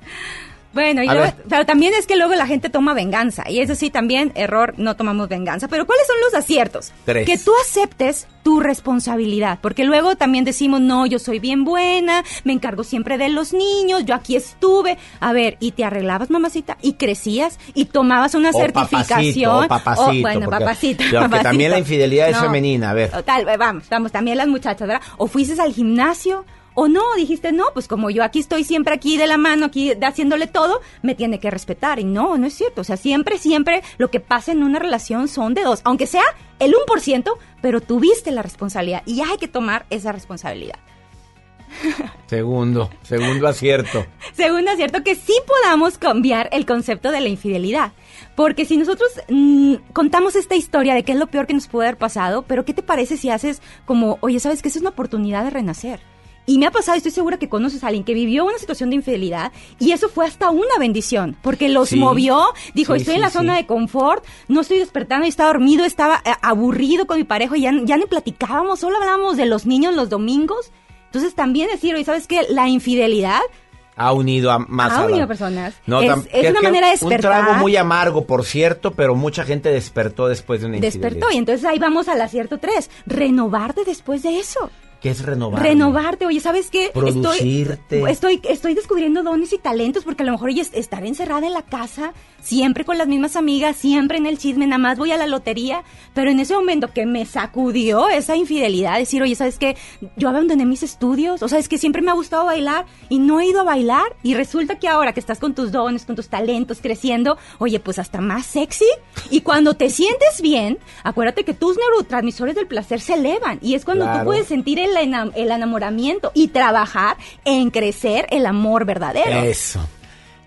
[SPEAKER 38] Bueno, y luego- pero también es que luego la gente toma venganza. Y eso sí, también, error, no tomamos venganza. Pero ¿cuáles son los aciertos?
[SPEAKER 2] Tres.
[SPEAKER 38] Que tú aceptes tu responsabilidad. Porque luego también decimos, no, yo soy bien buena, me encargo siempre de los niños, yo aquí estuve. A ver, y te arreglabas, mamacita, y crecías, y tomabas una
[SPEAKER 2] O
[SPEAKER 38] certificación.
[SPEAKER 2] papacito, o papacito.
[SPEAKER 38] O, bueno,
[SPEAKER 2] porque-
[SPEAKER 38] papacito.
[SPEAKER 2] porque
[SPEAKER 38] papacito.
[SPEAKER 2] también la infidelidad es femenina, a ver.
[SPEAKER 38] Total, vamos, vamos, también las muchachas, ¿verdad? O fuiste al gimnasio, o no, dijiste, no, pues como yo aquí estoy siempre aquí de la mano, aquí haciéndole todo, me tiene que respetar. Y no, no es cierto. O sea, siempre, siempre lo que pasa en una relación son de dos, aunque sea el 1%, pero tuviste la responsabilidad y hay que tomar esa responsabilidad.
[SPEAKER 2] Segundo, segundo acierto.
[SPEAKER 38] Segundo, acierto que sí podamos cambiar el concepto de la infidelidad. Porque si nosotros mm, contamos esta historia de qué es lo peor que nos puede haber pasado, pero ¿qué te parece si haces como, oye, sabes que esa es una oportunidad de renacer? Y me ha pasado, estoy segura que conoces a alguien que vivió una situación de infidelidad y eso fue hasta una bendición, porque los
[SPEAKER 39] Sí.
[SPEAKER 38] movió, dijo,
[SPEAKER 39] Sí,
[SPEAKER 38] estoy en
[SPEAKER 39] sí,
[SPEAKER 38] la zona de confort, no estoy despertando, estaba dormido, estaba eh, aburrido con mi pareja y ya, ya ni platicábamos, solo hablábamos de los niños los domingos. Entonces también decir, oye, ¿sabes qué? La infidelidad
[SPEAKER 2] Ha unido a más
[SPEAKER 38] ha unido a personas.
[SPEAKER 2] No,
[SPEAKER 38] es, es
[SPEAKER 2] que-
[SPEAKER 38] una manera de
[SPEAKER 2] Un
[SPEAKER 38] despertar.
[SPEAKER 2] trago muy amargo, por cierto, pero mucha gente despertó después de una
[SPEAKER 38] despertó
[SPEAKER 2] infidelidad.
[SPEAKER 38] y entonces ahí vamos al acierto 3, renovarte después de eso.
[SPEAKER 2] ¿Qué es renovar?
[SPEAKER 38] Renovarte, oye, ¿sabes qué?
[SPEAKER 2] Producirte.
[SPEAKER 38] Estoy, estoy, estoy descubriendo dones y talentos porque a lo mejor es- estar encerrada en la casa, siempre con las mismas amigas, siempre en el chisme, nada más voy a la lotería, pero en ese momento que me sacudió esa infidelidad, decir, oye, ¿sabes qué? Yo abandoné mis estudios, o sea, es que siempre me ha gustado bailar y no he ido a bailar y resulta que ahora que estás con tus dones, con tus talentos, creciendo, oye, pues hasta más sexy y cuando te sientes bien, acuérdate que tus neurotransmisores del placer se elevan y es cuando
[SPEAKER 2] Claro.
[SPEAKER 38] tú puedes sentir el, enam- el enamoramiento y trabajar en crecer el amor verdadero.
[SPEAKER 2] Eso.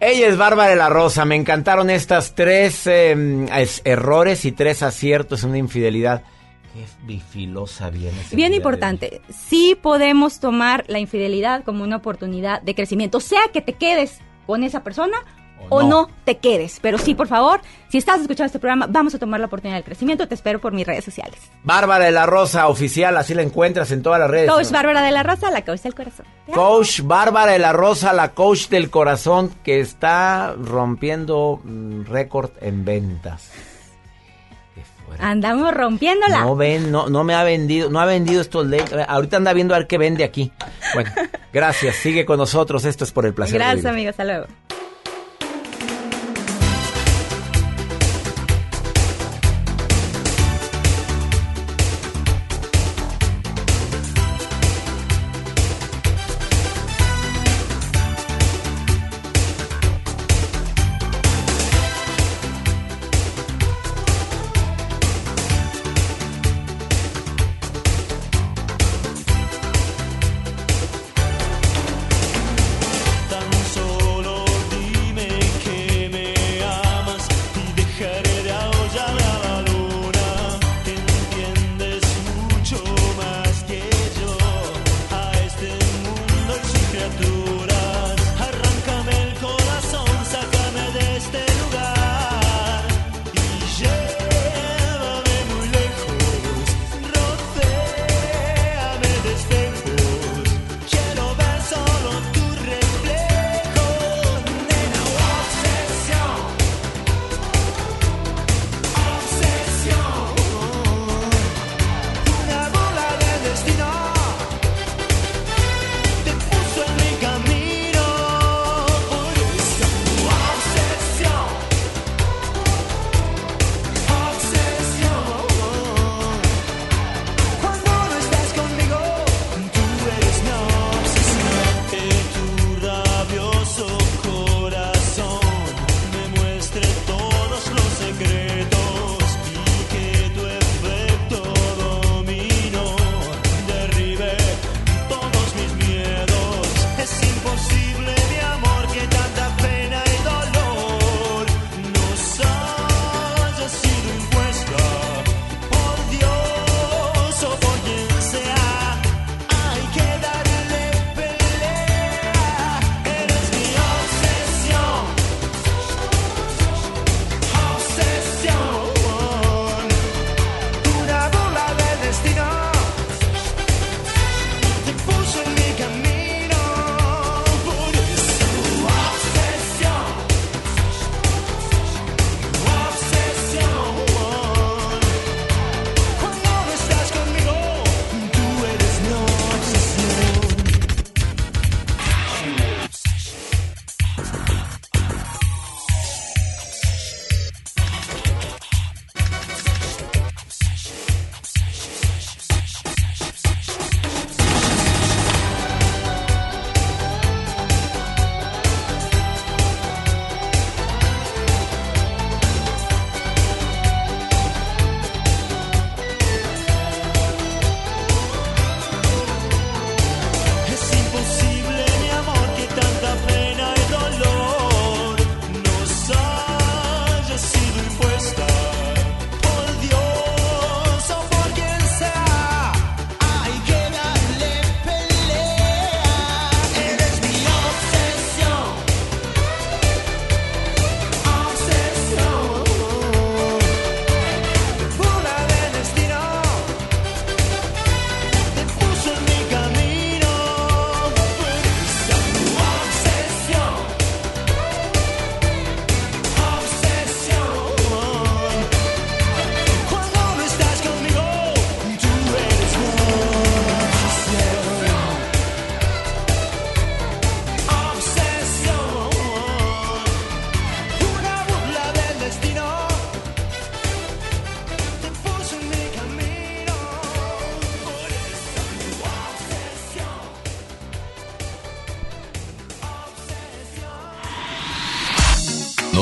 [SPEAKER 2] Ella es Bárbara de la Rosa. Me encantaron estas tres eh, es- errores y tres aciertos en una infidelidad. Qué bifilosa
[SPEAKER 38] Bien
[SPEAKER 2] de
[SPEAKER 38] importante, sí podemos tomar la infidelidad como una oportunidad de crecimiento, sea que te quedes con esa persona o,
[SPEAKER 2] no.
[SPEAKER 38] no. te quedes. Pero sí, por favor, si estás escuchando este programa, vamos a tomar la oportunidad del crecimiento. Te espero por mis redes sociales.
[SPEAKER 2] Bárbara de la Rosa, oficial, así la encuentras en todas las redes.
[SPEAKER 38] Coach Bárbara de la Raza, la coach del corazón.
[SPEAKER 2] Coach Bárbara de la Rosa, la coach del corazón, que está rompiendo mm, récord en ventas.
[SPEAKER 22] Andamos rompiéndola.
[SPEAKER 2] No ven, no, no me ha vendido, no ha vendido estos lentes. Ahorita anda viendo a ver qué vende aquí. Bueno, gracias. Sigue con nosotros. Esto es por el placer.
[SPEAKER 22] Gracias, amigos. Hasta luego.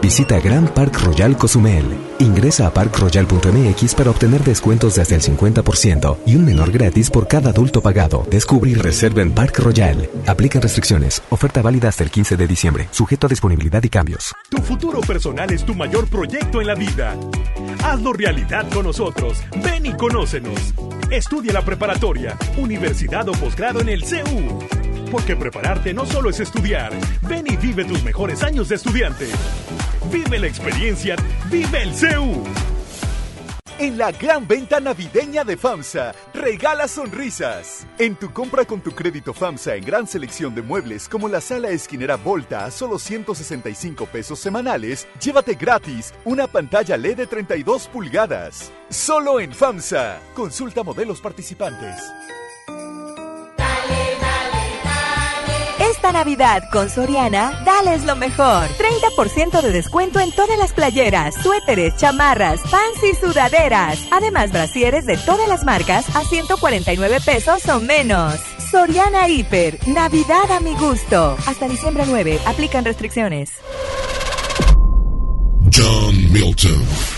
[SPEAKER 25] Visita Grand Park Royal Cozumel. Ingresa a parkroyal.mx para obtener descuentos de hasta el 50% y un menor gratis por cada adulto pagado. Descubre y reserva en Park Royal. Aplican restricciones. Oferta válida hasta el 15 de diciembre. Sujeto a disponibilidad y cambios.
[SPEAKER 40] Tu futuro personal es tu mayor proyecto en la vida. Hazlo realidad con nosotros. Ven y conócenos. Estudia la preparatoria, universidad o posgrado en el CEU. Porque prepararte no solo es estudiar. Ven y vive tus mejores años de estudiante. Vive la experiencia. Vive el CEU.
[SPEAKER 41] En la gran venta navideña de FAMSA, regala sonrisas. En tu compra con tu crédito FAMSA en gran selección de muebles como la sala esquinera Volta a solo 165 pesos semanales, llévate gratis una pantalla LED de 32 pulgadas. Solo en FAMSA. Consulta modelos participantes.
[SPEAKER 10] Esta Navidad con Soriana, dales lo mejor. 30% de descuento en todas las playeras, suéteres, chamarras, pants y sudaderas. Además, brasieres de todas las marcas a 149 pesos o menos. Soriana Hiper, Navidad a mi gusto. Hasta diciembre 9, aplican restricciones.
[SPEAKER 42] John Milton.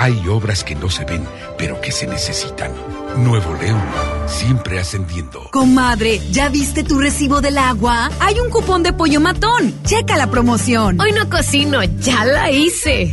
[SPEAKER 7] Hay obras que no se ven, pero que se necesitan. Nuevo León, siempre ascendiendo.
[SPEAKER 43] Comadre, ¿ya viste tu recibo del agua? Hay un cupón de pollo matón. Checa la promoción.
[SPEAKER 29] Hoy no cocino, ya la hice.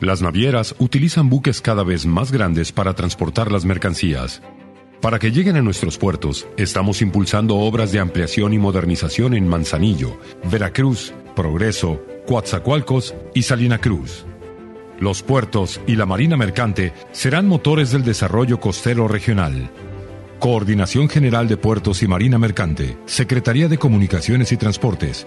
[SPEAKER 44] Las navieras utilizan buques cada vez más grandes para transportar las mercancías. Para que lleguen a nuestros puertos, estamos impulsando obras de ampliación y modernización en Manzanillo, Veracruz, Progreso, Coatzacoalcos y Salina Cruz. Los puertos y la marina mercante serán motores del desarrollo costero regional. Coordinación General de Puertos y Marina Mercante, Secretaría de Comunicaciones y Transportes.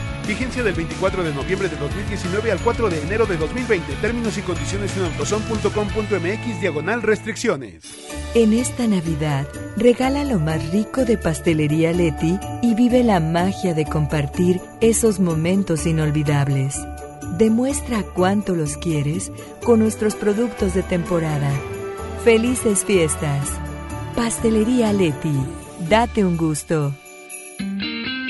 [SPEAKER 15] Vigencia del 24 de noviembre de 2019 al 4 de enero de 2020. Términos y condiciones en autoson.com.mx diagonal restricciones.
[SPEAKER 20] En esta Navidad, regala lo más rico de Pastelería Leti y vive la magia de compartir esos momentos inolvidables. Demuestra cuánto los quieres con nuestros productos de temporada. Felices fiestas. Pastelería Leti. Date un gusto.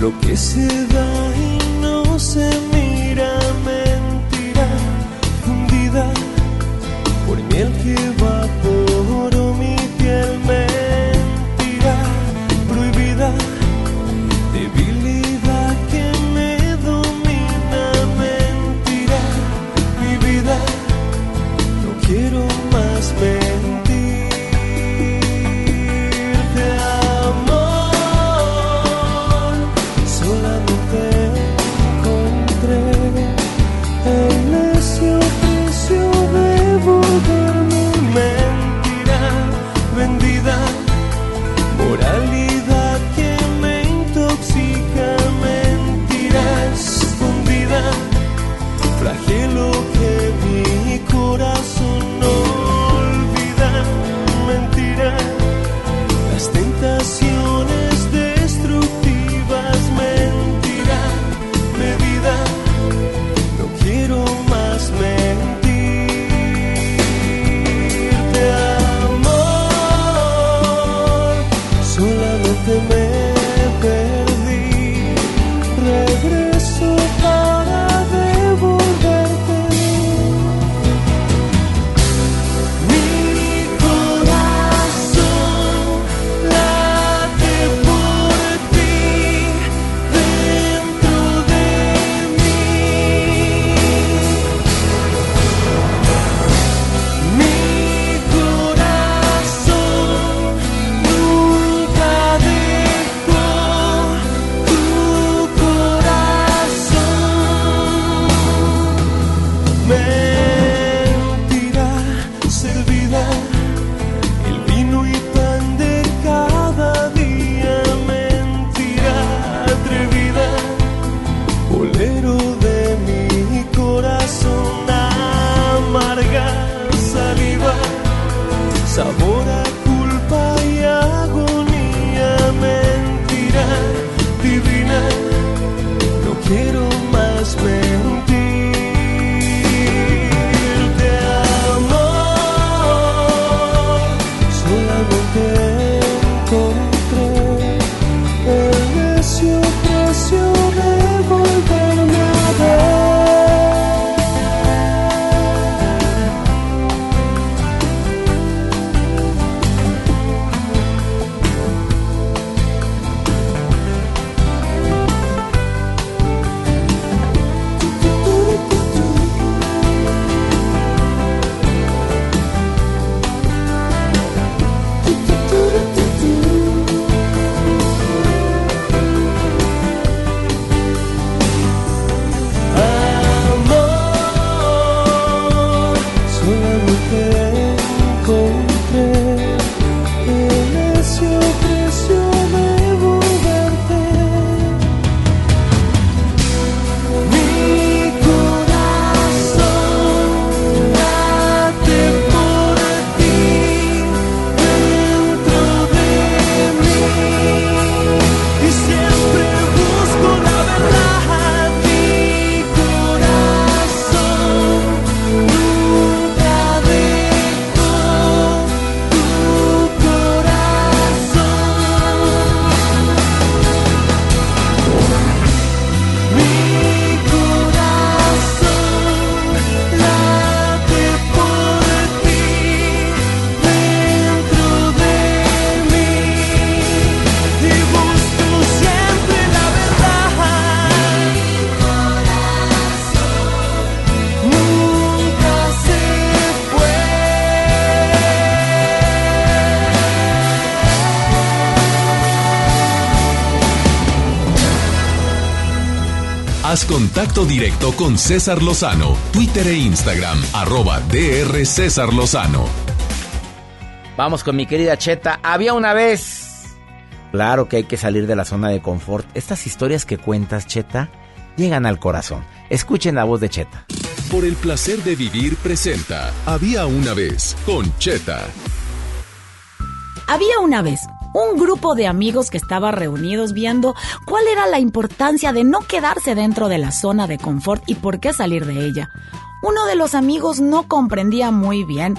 [SPEAKER 22] Lo que se da
[SPEAKER 1] Haz contacto directo con César Lozano, Twitter e Instagram, arroba DR César Lozano.
[SPEAKER 2] Vamos con mi querida Cheta. Había una vez. Claro que hay que salir de la zona de confort. Estas historias que cuentas, Cheta, llegan al corazón. Escuchen la voz de Cheta.
[SPEAKER 1] Por el placer de vivir presenta Había una vez con Cheta.
[SPEAKER 45] Había una vez un grupo de amigos que estaba reunidos viendo cuál era la importancia de no quedarse dentro de la zona de confort y por qué salir de ella. Uno de los amigos no comprendía muy bien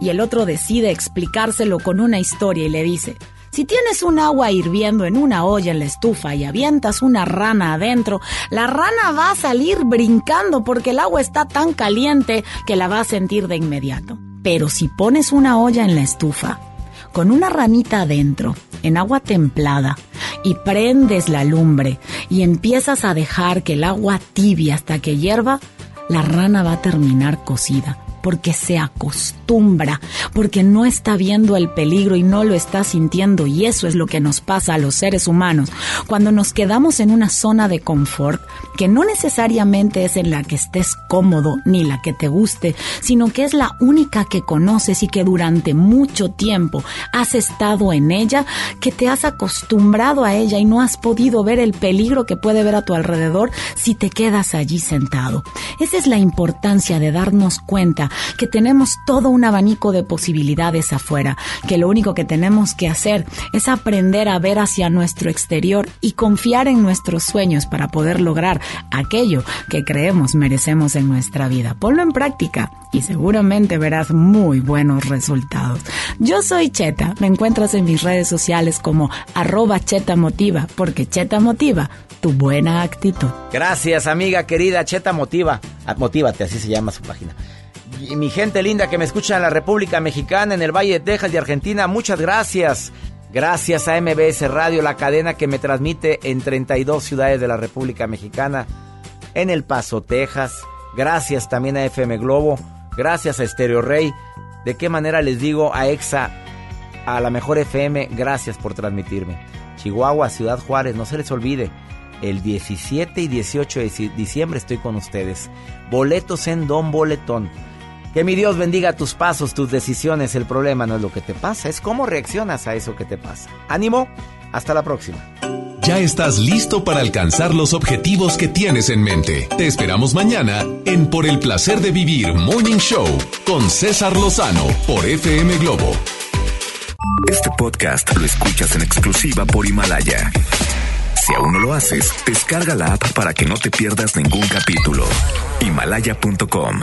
[SPEAKER 45] y el otro decide explicárselo con una historia y le dice, si tienes un agua hirviendo en una olla en la estufa y avientas una rana adentro, la rana va a salir brincando porque el agua está tan caliente que la va a sentir de inmediato. Pero si pones una olla en la estufa con una ranita adentro, en agua templada, y prendes la lumbre y empiezas a dejar que el agua tibia hasta que hierva, la rana va a terminar cocida porque se acostumbra, porque no está viendo el peligro y no lo está sintiendo y eso es lo que nos pasa a los seres humanos cuando nos quedamos en una zona de confort que no necesariamente es en la que estés cómodo ni la que te guste, sino que es la única que conoces y que durante mucho tiempo has estado en ella, que te has acostumbrado a ella y no has podido ver el peligro que puede ver a tu alrededor si te quedas allí sentado. Esa es la importancia de darnos cuenta que tenemos todo un abanico de posibilidades afuera, que lo único que tenemos que hacer es aprender a ver hacia nuestro exterior y confiar en nuestros sueños para poder lograr aquello que creemos merecemos en nuestra vida. Ponlo en práctica y seguramente verás muy buenos resultados. Yo soy Cheta, me encuentras en mis redes sociales como arroba Cheta Motiva, porque Cheta Motiva tu buena actitud.
[SPEAKER 2] Gracias, amiga querida Cheta Motiva. Ah, motívate, así se llama su página. Y mi gente linda que me escucha en la República Mexicana, en el Valle de Texas y Argentina, muchas gracias. Gracias a MBS Radio, la cadena que me transmite en 32 ciudades de la República Mexicana, en El Paso, Texas. Gracias también a FM Globo. Gracias a Stereo Rey. ¿De qué manera les digo a EXA, a la mejor FM, gracias por transmitirme? Chihuahua, Ciudad Juárez, no se les olvide. El 17 y 18 de diciembre estoy con ustedes. Boletos en Don Boletón. Que mi Dios bendiga tus pasos, tus decisiones. El problema no es lo que te pasa, es cómo reaccionas a eso que te pasa. Ánimo, hasta la próxima.
[SPEAKER 1] Ya estás listo para alcanzar los objetivos que tienes en mente. Te esperamos mañana en Por el placer de vivir Morning Show con César Lozano por FM Globo.
[SPEAKER 46] Este podcast lo escuchas en exclusiva por Himalaya. Si aún no lo haces, descarga la app para que no te pierdas ningún capítulo. Himalaya.com